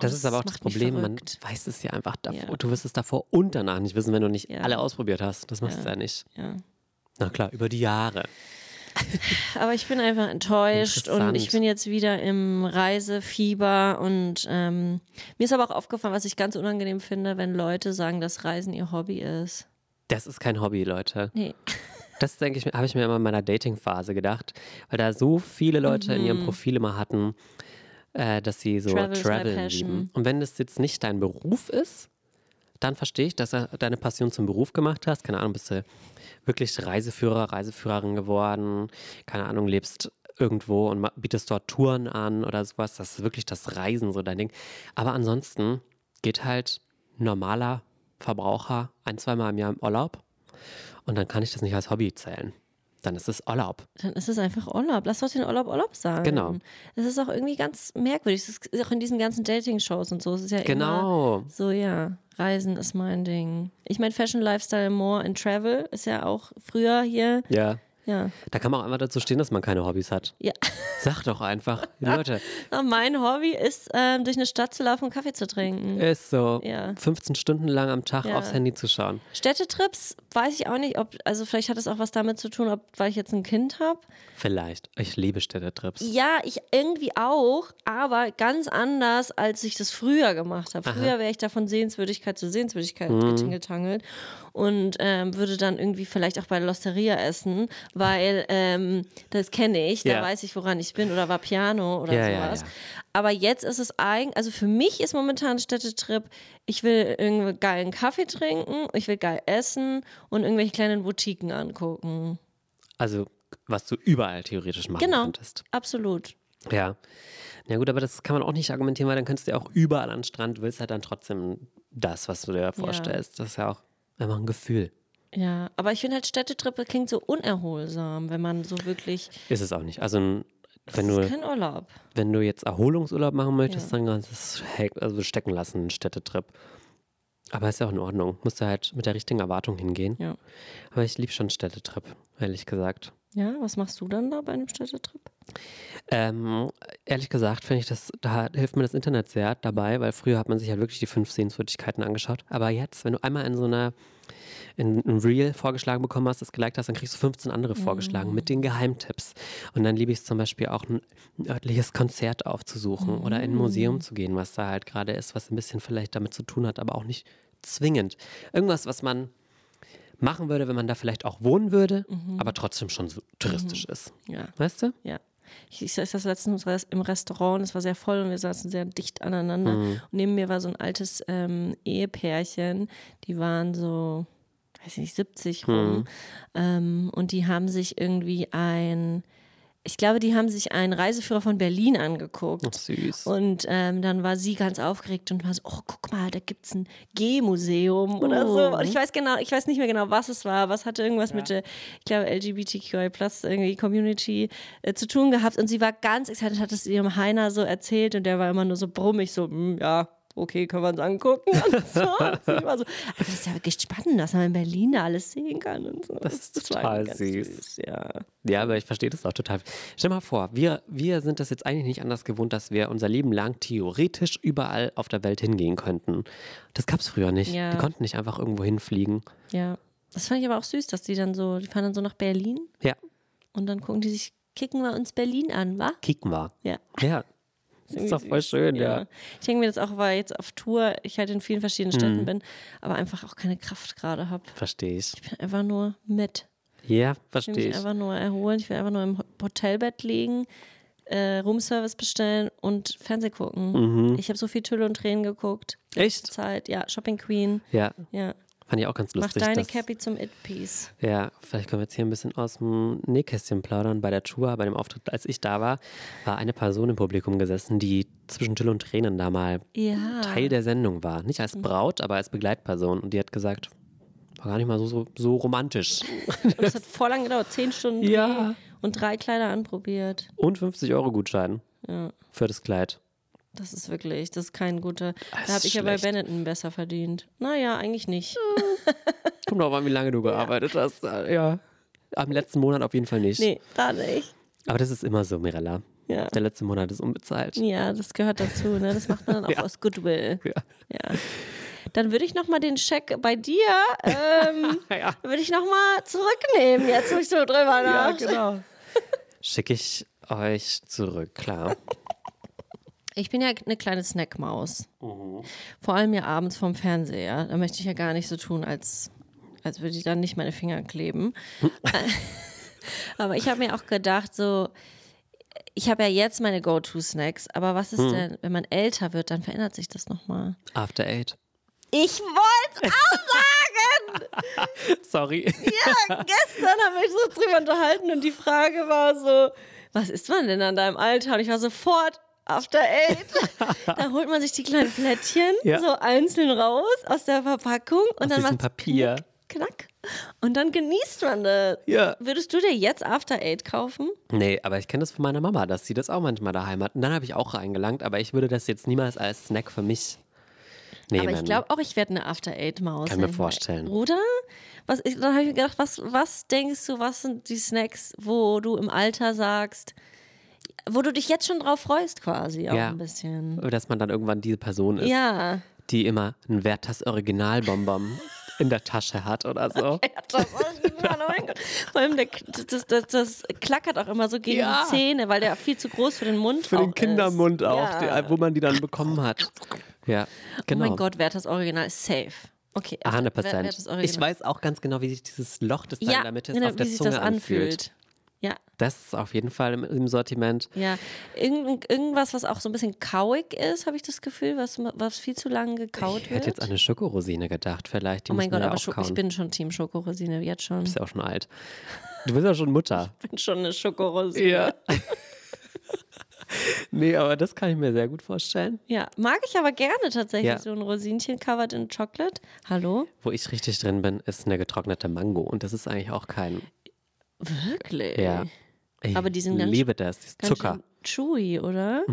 Das das ist aber auch das Problem, man weiß es ja einfach davor. Ja. Du wirst es davor und danach nicht wissen, wenn du nicht Ja. alle ausprobiert hast. Das machst du Ja. ja nicht. Ja. Na klar, über die Jahre. Aber ich bin einfach enttäuscht und ich bin jetzt wieder im Reisefieber und ähm, mir ist aber auch aufgefallen, was ich ganz unangenehm finde, wenn Leute sagen, dass Reisen ihr Hobby ist. Das ist kein Hobby, Leute. Nee. Das denke ich, habe ich mir immer in meiner Dating-Phase gedacht, weil da so viele Leute in ihrem Profil immer hatten, äh, dass sie so. Travel lieben. Und wenn das jetzt nicht dein Beruf ist, dann verstehe ich, dass du deine Passion zum Beruf gemacht hast. Keine Ahnung, bist du wirklich Reiseführer, Reiseführerin geworden. Keine Ahnung, lebst irgendwo und bietest dort Touren an oder sowas. Das ist wirklich das Reisen so dein Ding. Aber ansonsten geht halt normaler Verbraucher ein, zweimal im Jahr im Urlaub und dann kann ich das nicht als Hobby zählen. Dann ist es Urlaub. Dann ist es einfach Urlaub. Lass doch den Urlaub Urlaub sagen. Genau. Es ist auch irgendwie ganz merkwürdig. Es ist auch in diesen ganzen Dating-Shows und so. Es ist ja immer Genau. so, ja, Reisen ist mein Ding. Ich meine, Fashion, Lifestyle, More and Travel ist ja auch früher hier. Ja. Ja. Da kann man auch einfach dazu stehen, dass man keine Hobbys hat. Ja. Sag doch einfach, Leute, mein Hobby ist, ähm, durch eine Stadt zu laufen und Kaffee zu trinken. ist so Ja. 15 Stunden lang am Tag Ja. aufs Handy zu schauen. Städtetrips weiß ich auch nicht, ob, also vielleicht hat es auch was damit zu tun, ob, weil ich jetzt ein Kind habe. Vielleicht. Ich liebe Städtetrips. Ja, ich irgendwie auch, aber ganz anders, als ich das früher gemacht habe. Früher wäre ich da von Sehenswürdigkeit zu Sehenswürdigkeit Mhm. getingeltangelt und ähm, würde dann irgendwie vielleicht auch bei Losteria essen, weil ähm, das kenne ich, da Ja. weiß ich, woran ich bin oder war Piano oder Ja, ja, sowas. ja. Aber jetzt ist es eigentlich, also für mich ist momentan Städtetrip, ich will irgendwie geilen Kaffee trinken, ich will geil essen und irgendwelche kleinen Boutiquen angucken. Also, was du überall theoretisch machen Genau. könntest. Absolut. Ja. Ja gut, aber das kann man auch nicht argumentieren, weil dann könntest du ja auch überall an den Strand, willst halt dann trotzdem das, was du dir vorstellst. Das ist ja auch einfach ein Gefühl. Ja, aber ich finde halt Städtetrip das klingt so unerholsam, wenn man so wirklich. Ist es auch nicht. Also wenn das du, ist kein Urlaub. wenn du jetzt Erholungsurlaub machen möchtest, Ja. dann kannst du es also stecken lassen, einen Städtetrip. Aber ist ja auch in Ordnung. Musst du halt mit der richtigen Erwartung hingehen. Ja. Aber ich liebe schon Städtetrip, ehrlich gesagt. Ja, was machst du dann da bei einem Städtetrip? Ähm, ehrlich gesagt finde ich das, da hilft mir das Internet sehr dabei, weil früher hat man sich ja wirklich die fünf Sehenswürdigkeiten angeschaut. Aber jetzt, wenn du einmal in so einer in ein Reel vorgeschlagen bekommen hast, das geliked hast, dann kriegst du 15 andere vorgeschlagen mit den Geheimtipps. Und dann liebe ich es zum Beispiel auch, ein, ein örtliches Konzert aufzusuchen oder in ein Museum zu gehen, was da halt gerade ist, was ein bisschen vielleicht damit zu tun hat, aber auch nicht zwingend. Irgendwas, was man machen würde, wenn man da vielleicht auch wohnen würde, aber trotzdem schon so touristisch ist. Ja. Weißt du? Ja. Ich, ich saß das letztens im Restaurant, es war sehr voll und wir saßen sehr dicht aneinander. Und neben mir war so ein altes ähm, Ehepärchen, die waren so, weiß nicht, 70 rum. Ähm, und die haben sich irgendwie ein, ich glaube, die haben sich einen Reiseführer von Berlin angeguckt. Ach, süß. Und ähm, dann war sie ganz aufgeregt und war so, oh, guck mal, da gibt es ein G-Museum oder so. Und ich weiß genau, ich weiß nicht mehr genau, was es war, was hatte irgendwas mit der, ich glaube, LGBTQI Plus irgendwie Community äh, zu tun gehabt. Und sie war ganz excited, hat es ihrem Heiner so erzählt und der war immer nur so brummig, so, "Hm, ja. Okay, können wir uns angucken. Und so. So, aber das ist ja wirklich spannend, dass man in Berlin alles sehen kann und so. Das ist total ganz süß. Ja. Ja, aber ich verstehe das auch total. Stell mal vor, wir, wir sind das jetzt eigentlich nicht anders gewohnt, dass wir unser Leben lang theoretisch überall auf der Welt hingehen könnten. Das gab es früher nicht. Ja. Wir konnten nicht einfach irgendwo hinfliegen. ja. Das fand ich aber auch süß, dass die dann so, die fahren dann so nach Berlin Ja, Und dann gucken die sich, kicken wir uns Berlin an, wa? kicken wir. Ja. Ja, das ist doch voll schön, ja. Ich denke mir das auch, weil jetzt auf Tour ich halt in vielen verschiedenen Mhm. Städten bin, aber einfach auch keine Kraft gerade habe. Verstehe ich. Ich bin einfach nur mit. Ja, Ich will verstehe mich ich. einfach nur erholen. Ich will einfach nur im Ho- Hotelbett liegen, äh, Roomservice bestellen und Fernseh gucken. Ich habe so viel Tülle und Tränen geguckt. Mhm. Echt? Zeit, ja. Shopping Queen. Ja, Ja. Fand ich auch ganz Mach lustig. deine dass- Cappy zum It-Piece. Ja, vielleicht können wir jetzt hier ein bisschen aus dem Nähkästchen plaudern. Bei der Tour, bei dem Auftritt, als ich da war, war eine Person im Publikum gesessen, die zwischen Tüll und Tränen da mal Ja. Teil der Sendung war. Nicht Mhm. als Braut, aber als Begleitperson. Und die hat gesagt, war gar nicht mal so, so, so romantisch. Und das hat voll lang gedauert. Zehn Stunden Ja. Und drei Kleider anprobiert. Und 50 Euro Gutschein Ja. für das Kleid. Das ist wirklich, das ist kein guter. Das Da habe ich ja bei. Benetton besser verdient. Naja, eigentlich nicht. Kommt auch an, wie lange du gearbeitet hast. Äh, Ja. Am letzten Monat auf jeden Fall nicht. Nee, da nicht. Aber das ist immer so, Mirella. Ja. Der letzte Monat ist unbezahlt. Ja, das gehört dazu. Ne? Das macht man dann auch Ja. aus Goodwill. Ja. Ja. Dann würde ich nochmal den Scheck bei dir, ähm, Ja. würde ich nochmal zurücknehmen, jetzt wo ich so drüber nach. genau. Schicke ich euch zurück, klar. Ich bin ja eine kleine Snackmaus. Mhm. Vor allem ja abends vorm Fernseher. Da möchte ich ja gar nicht so tun, als, als würde ich dann nicht meine Finger kleben. aber ich habe mir auch gedacht, so, ich habe ja jetzt meine Go-To-Snacks, aber was ist denn, wenn man älter wird, dann verändert sich das nochmal. After Eight. Ich wollte es auch sagen! Sorry. Ja, gestern haben wir uns so drüber unterhalten und die Frage war so, was isst man denn an deinem Alter? Und ich war sofort After Eight. da holt man sich die kleinen Plättchen Ja. so einzeln raus aus der Verpackung und Aus dann macht's Papier. Knack, knack. Und dann genießt man das. Ja. Würdest du dir jetzt After Eight kaufen? Nee, aber ich kenne das von meiner Mama, dass sie das auch manchmal daheim hat. Und dann habe ich auch reingelangt, aber ich würde das jetzt niemals als Snack für mich nehmen. Aber ich glaube auch, ich werde eine After Eight Maus. Kann mir vorstellen. Oder? Was, ich, dann habe ich mir gedacht, was, was denkst du, was sind die Snacks, wo du im Alter sagst, wo du dich jetzt schon drauf freust quasi auch Ja. ein bisschen. dass man dann irgendwann diese Person ist, Ja. die immer ein Werthers Originalbonbon in der Tasche hat oder so. Das, oh mein Gott. Vor allem der, das, das, das klackert auch immer so gegen Ja. die Zähne, weil der viel zu groß für den Mund Für auch den Kindermund ist. auch, Ja. die, wo man die dann bekommen hat. Ja, genau. Oh mein Gott, wer das Original? Safe. Okay. 100 wer- wer hat Prozent. Ich weiß auch ganz genau, wie sich dieses Loch, das da ja, in der Mitte ist, genau, auf der Zunge anfühlt. Ja, Das ist auf jeden Fall im, im Sortiment. ja. Irgend, irgendwas, was auch so ein bisschen kauig ist, habe ich das Gefühl, was, was viel zu lange gekaut Ich wird. hätte jetzt an eine Schokorosine gedacht, vielleicht. Die oh mein Gott, aber Schoko, ich bin schon Team Schokorosine, jetzt schon. Du bist ja auch schon alt. Du bist ja schon Mutter. Ich bin schon eine Schokorosine. Ja. nee, aber das kann ich mir sehr gut vorstellen. Ja, mag ich aber gerne tatsächlich, Ja. so ein Rosinchen covered in Chocolate. Hallo? Wo ich richtig drin bin, ist eine getrocknete Mango. Und das ist eigentlich auch kein. Wirklich? Ja. Ich Aber die sind ganz- liebe das. Das ist Zucker. Mhm. chewy, oder?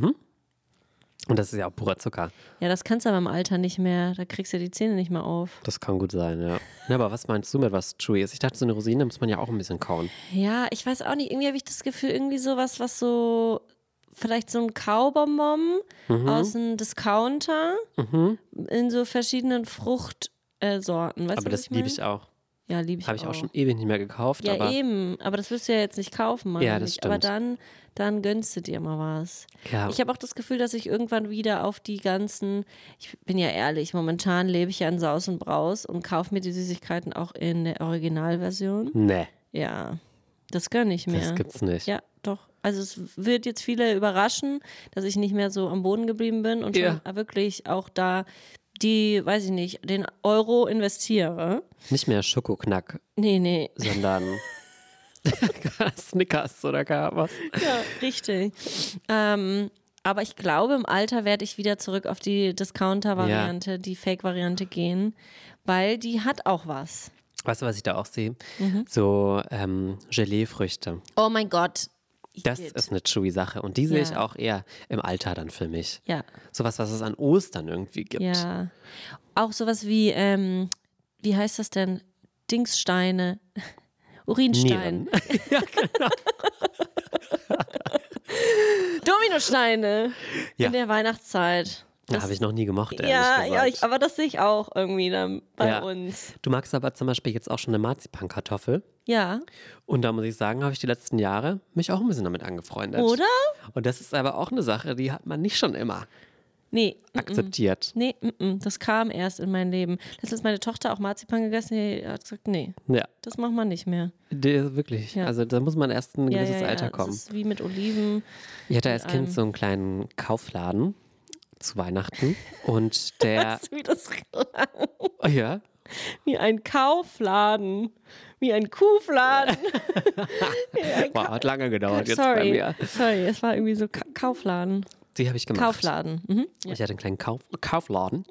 Und das ist ja auch purer Zucker. Ja, das kannst du aber im Alter nicht mehr. Da kriegst du die Zähne nicht mehr auf. Das kann gut sein, ja. ja. Aber was meinst du mit was chewy ist? Ich dachte, so eine Rosine muss man ja auch ein bisschen kauen. Ja, ich weiß auch nicht. Irgendwie habe ich das Gefühl, irgendwie sowas, was so. Vielleicht so ein Kaubonbon Mhm. aus einem Discounter in so verschiedenen Fruchtsorten. Äh, aber das liebe ich auch. Ja, liebe ich Habe ich auch. auch schon ewig nicht mehr gekauft. Ja, aber eben. Aber das wirst du ja jetzt nicht kaufen, meine Ja, das ich. Aber stimmt. dann, dann gönnst du dir mal was. Ja. Ich habe auch das Gefühl, dass ich irgendwann wieder auf die ganzen, ich bin ja ehrlich, momentan lebe ich ja in Saus und Braus und kaufe mir die Süßigkeiten auch in der Originalversion. Nee, Ja, das gönne ich mir. das gibt's nicht. Ja, doch. Also es wird jetzt viele überraschen, dass ich nicht mehr so am Boden geblieben bin und Ja. schon wirklich auch da die, weiß ich nicht, den Euro investiere. Nicht mehr Schokoknack, Nee, nee. sondern Snickers oder gar was. Ja, richtig. Ähm, aber ich glaube, im Alter werde ich wieder zurück auf die Discounter-Variante, die Fake-Variante gehen, weil die hat auch was. Weißt du, was ich da auch sehe? Mhm. So ähm, Gelee-Früchte. Oh mein Gott. Das Igitt. ist eine chewy Sache. Und die sehe ich Ja. auch eher im Alter dann für mich. Ja, Sowas, was es an Ostern irgendwie gibt. ja. Auch sowas wie, ähm, wie heißt das denn? Dingssteine. Urinstein. Nieren. Dominosteine. Ja. In der Weihnachtszeit. Ja, habe ich noch nie gemocht, Ja, ja, ich, aber das sehe ich auch irgendwie dann bei Ja. uns. Du magst aber zum Beispiel jetzt auch schon eine Marzipankartoffel. Ja. Und da muss ich sagen, habe ich die letzten Jahre mich auch ein bisschen damit angefreundet. Oder? Und das ist aber auch eine Sache, die hat man nicht schon immer Nee. mm, mm. akzeptiert. Nee, mm, das kam erst in mein Leben. Letztens meine Tochter auch Marzipan gegessen, die hat gesagt, nee, Ja, das macht man nicht mehr. die, wirklich. Ja. Also da muss man erst in ein Ja, gewisses ja. Alter Das kommen. ist wie mit Oliven. Ich hatte als Kind so einen kleinen Kaufladen zu Weihnachten. Und der, Weißt du, wie das klang? oh ja, Wie ein Kaufladen. Wie ein Kuhfladen. Ein wow, hat lange gedauert jetzt bei Sorry, mir. sorry, es war irgendwie so Ka Kaufladen. Die habe ich gemacht. Kaufladen. Mhm. Ich hatte einen kleinen Kauf Kaufladen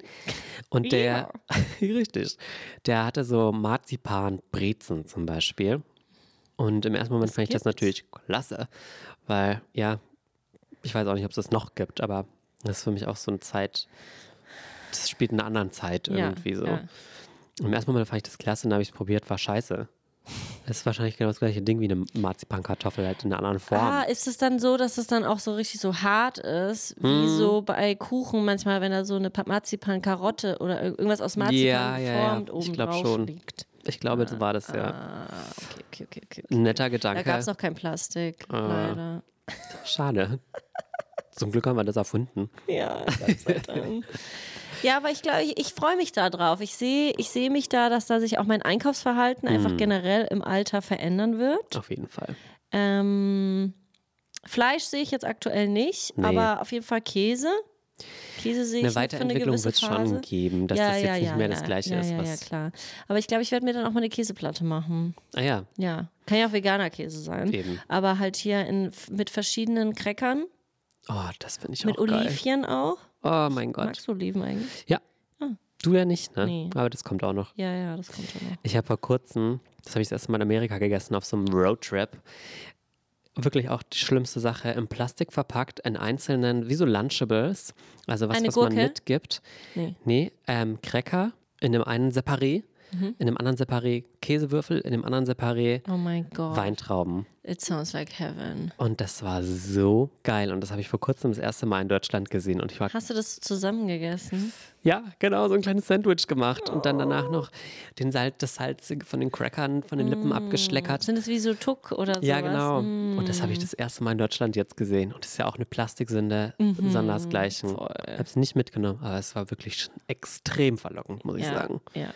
und der, richtig, der hatte so Marzipan-Brezen zum Beispiel. Und im ersten Moment Das fand ich das natürlich klasse, weil, ja, ich weiß auch nicht, ob es das noch gibt, aber das ist für mich auch so eine Zeit, das spielt in einer anderen Zeit irgendwie so. Ja. Im ersten Moment fand ich das klasse dann habe ich es probiert, war scheiße. Das ist wahrscheinlich genau das gleiche Ding wie eine Marzipankartoffel, halt in einer anderen Form. Ah, ist es dann so, dass es dann auch so richtig so hart ist, wie Mhm. so bei Kuchen manchmal, wenn da so eine Pa- Marzipan-Karotte oder ir- irgendwas aus Marzipan Ja, ja, ja. geformt Ich oben glaub drauf schon. liegt. Ich glaube, so war das ja. Ah, okay, okay, okay, okay. Netter Da Gedanke. gab es noch kein Plastik, Ah. leider. Schade. Zum Glück haben wir das erfunden. Ja, Gott sei Dank. Ja, aber ich glaube, ich, ich freue mich da drauf. Ich sehe ich seh mich da, dass da sich auch mein Einkaufsverhalten einfach Mhm. generell im Alter verändern wird. Auf jeden Fall. Ähm, Fleisch sehe ich jetzt aktuell nicht, Nee. aber auf jeden Fall Käse. Käse sehe Eine ich Weiterentwicklung wird es schon geben, dass das jetzt nicht mehr das Gleiche ja, ist. Ja, ja, klar. Aber ich glaube, ich werde mir dann auch mal eine Käseplatte machen. Ah ja, Ja, kann ja auch veganer Käse sein. eben. Aber halt hier in, mit verschiedenen Crackern Oh, das finde ich Mit auch geil. Olivchen auch. Oh mein Gott. Magst du Oliven eigentlich? Ja. Ah. Du ja nicht, ne? Nee. Aber das kommt auch noch. Ja, ja, das kommt schon noch. Ich habe vor kurzem, das habe ich das erste Mal in Amerika gegessen, auf so einem Roadtrip. Wirklich auch die schlimmste Sache, im Plastik verpackt, in einzelnen, wie so Lunchables, also was, Eine was man Gurke? mitgibt. Nee. Nee, ähm, Cracker in dem einen Separé, Mhm. in dem anderen Separé Käsewürfel, in dem anderen Separé Oh. Weintrauben. It sounds like heaven. Und das war so geil. Und das habe ich vor kurzem das erste Mal in Deutschland gesehen. Und ich war, Hast du das zusammen gegessen? ja, genau, so ein kleines Sandwich gemacht. Und dann danach noch den Salz, das Salz von den Crackern, von den Lippen abgeschleckert. Sind es wie so Tuck oder so? Ja, genau. Und das habe ich das erste Mal in Deutschland jetzt gesehen. Und das ist ja auch eine Plastiksünde, sondersgleichen. Ich habe es nicht mitgenommen, aber es war wirklich schon extrem verlockend, muss ich ja, sagen. Ja.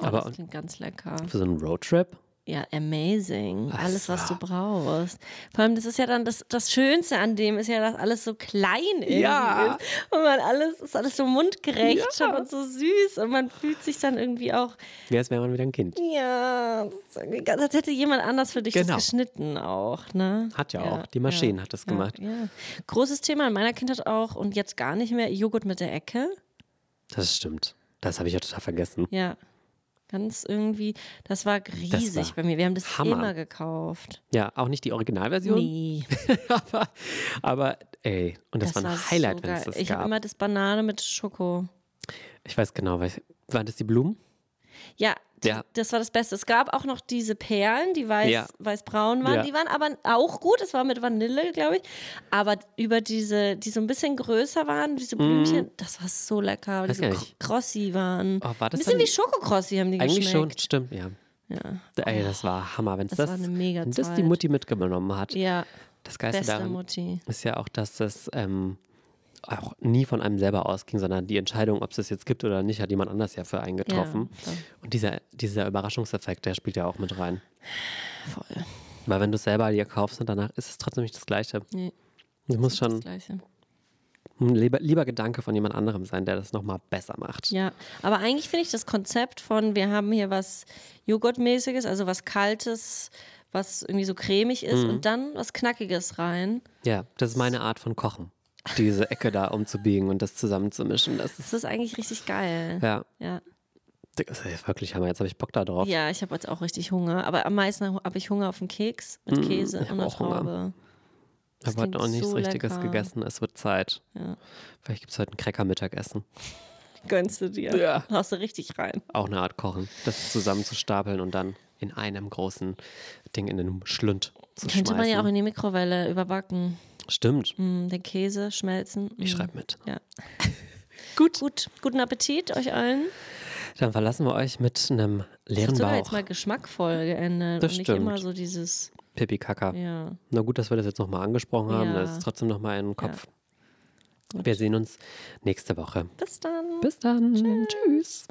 Oh, Aber- das klingt ganz lecker. Für so einen Roadtrip. Ja, amazing. Was alles, was du brauchst. Vor allem, das ist ja dann das, das Schönste an dem, ist ja, dass alles so klein Ja. ist. Und man alles, ist alles so mundgerecht Ja. schon und so süß. Und man fühlt sich dann irgendwie auch, Wie als wäre man wieder ein Kind. ja, als hätte jemand anders für dich Genau. das geschnitten auch. Ne? Hat ja auch. Die Maschine hat das ja, gemacht. Ja. Großes Thema in meiner Kindheit auch und jetzt gar nicht mehr, Joghurt mit der Ecke. Das stimmt. Das habe ich ja total vergessen. Ja. Ganz irgendwie, das war riesig war bei mir. Wir haben das Hammer. immer gekauft. Ja, auch nicht die Originalversion. Nee. aber, aber ey, und das, Das war ein war Highlight, so wenn es das Ich habe gab. immer das Banane mit Schoko. Ich weiß genau, waren das die Blumen? Ja, Ja. das war das Beste. Es gab auch noch diese Perlen, die weiß, Ja. weißbraun waren. Ja. Die waren aber auch gut. Es war mit Vanille, glaube ich. Aber über diese, die so ein bisschen größer waren, diese Blümchen, das war so lecker. Mhm. Weiß Diese. Crossi waren. Oh, war ein das bisschen dann- wie Schokokrossi haben die Eigentlich schon, geschmeckt. stimmt, ja. Ja. Ey, das war Hammer. Wenn's Das das, war eine mega wenn das die. Mutti mitgenommen hat. ja, Das Geiste beste daran Mutti. ist ja auch, dass das ähm, auch nie von einem selber ausging, sondern die Entscheidung, ob es das jetzt gibt oder nicht, hat jemand anders ja für einen getroffen. Ja, Und dieser, dieser Überraschungseffekt, der spielt ja auch mit rein. voll. Weil wenn du es selber dir kaufst und danach ist es trotzdem nicht das Gleiche. Nee, Es muss das schon Gleiche. ein lieber, lieber Gedanke von jemand anderem sein, der das nochmal besser macht. Ja, aber eigentlich finde ich das Konzept von, wir haben hier was Joghurtmäßiges, also was Kaltes, was irgendwie so cremig ist Mhm. und dann was Knackiges rein. Ja, das ist meine Art von Kochen. Diese Ecke da umzubiegen und das zusammenzumischen. Das Das ist, eigentlich richtig geil. ja, Ja, das ist wirklich Hammer. Jetzt habe ich Bock da drauf. ja ich habe jetzt auch richtig Hunger, aber am meisten habe ich Hunger auf einen Keks mit Käse Mm, ich hab und einer. Traube. Ich habe heute auch nichts so Richtiges lecker. gegessen. Es wird Zeit. Ja. Vielleicht gibt es heute ein Cracker-Mittagessen. Gönnst du dir. Ja. Haust du richtig rein. Auch eine Art Kochen. Das zusammenzustapeln und dann in einem großen Ding in den Schlund zu Könnte schmeißen. man ja auch in die Mikrowelle überbacken. Stimmt. Mm, den Käse schmelzen. Ich Mm. schreibe mit. Ja. Gut. Gut, guten Appetit euch allen. Dann verlassen wir euch mit einem Das leeren sogar Bauch. jetzt mal geschmackvoll geändert Das und nicht stimmt. immer so dieses, Pipi-Kaka. ja. Na gut, dass wir das jetzt nochmal angesprochen haben. Ja. Das ist trotzdem nochmal in den Kopf. Gut. Wir sehen uns nächste Woche. Bis dann. Bis dann. Tschüss.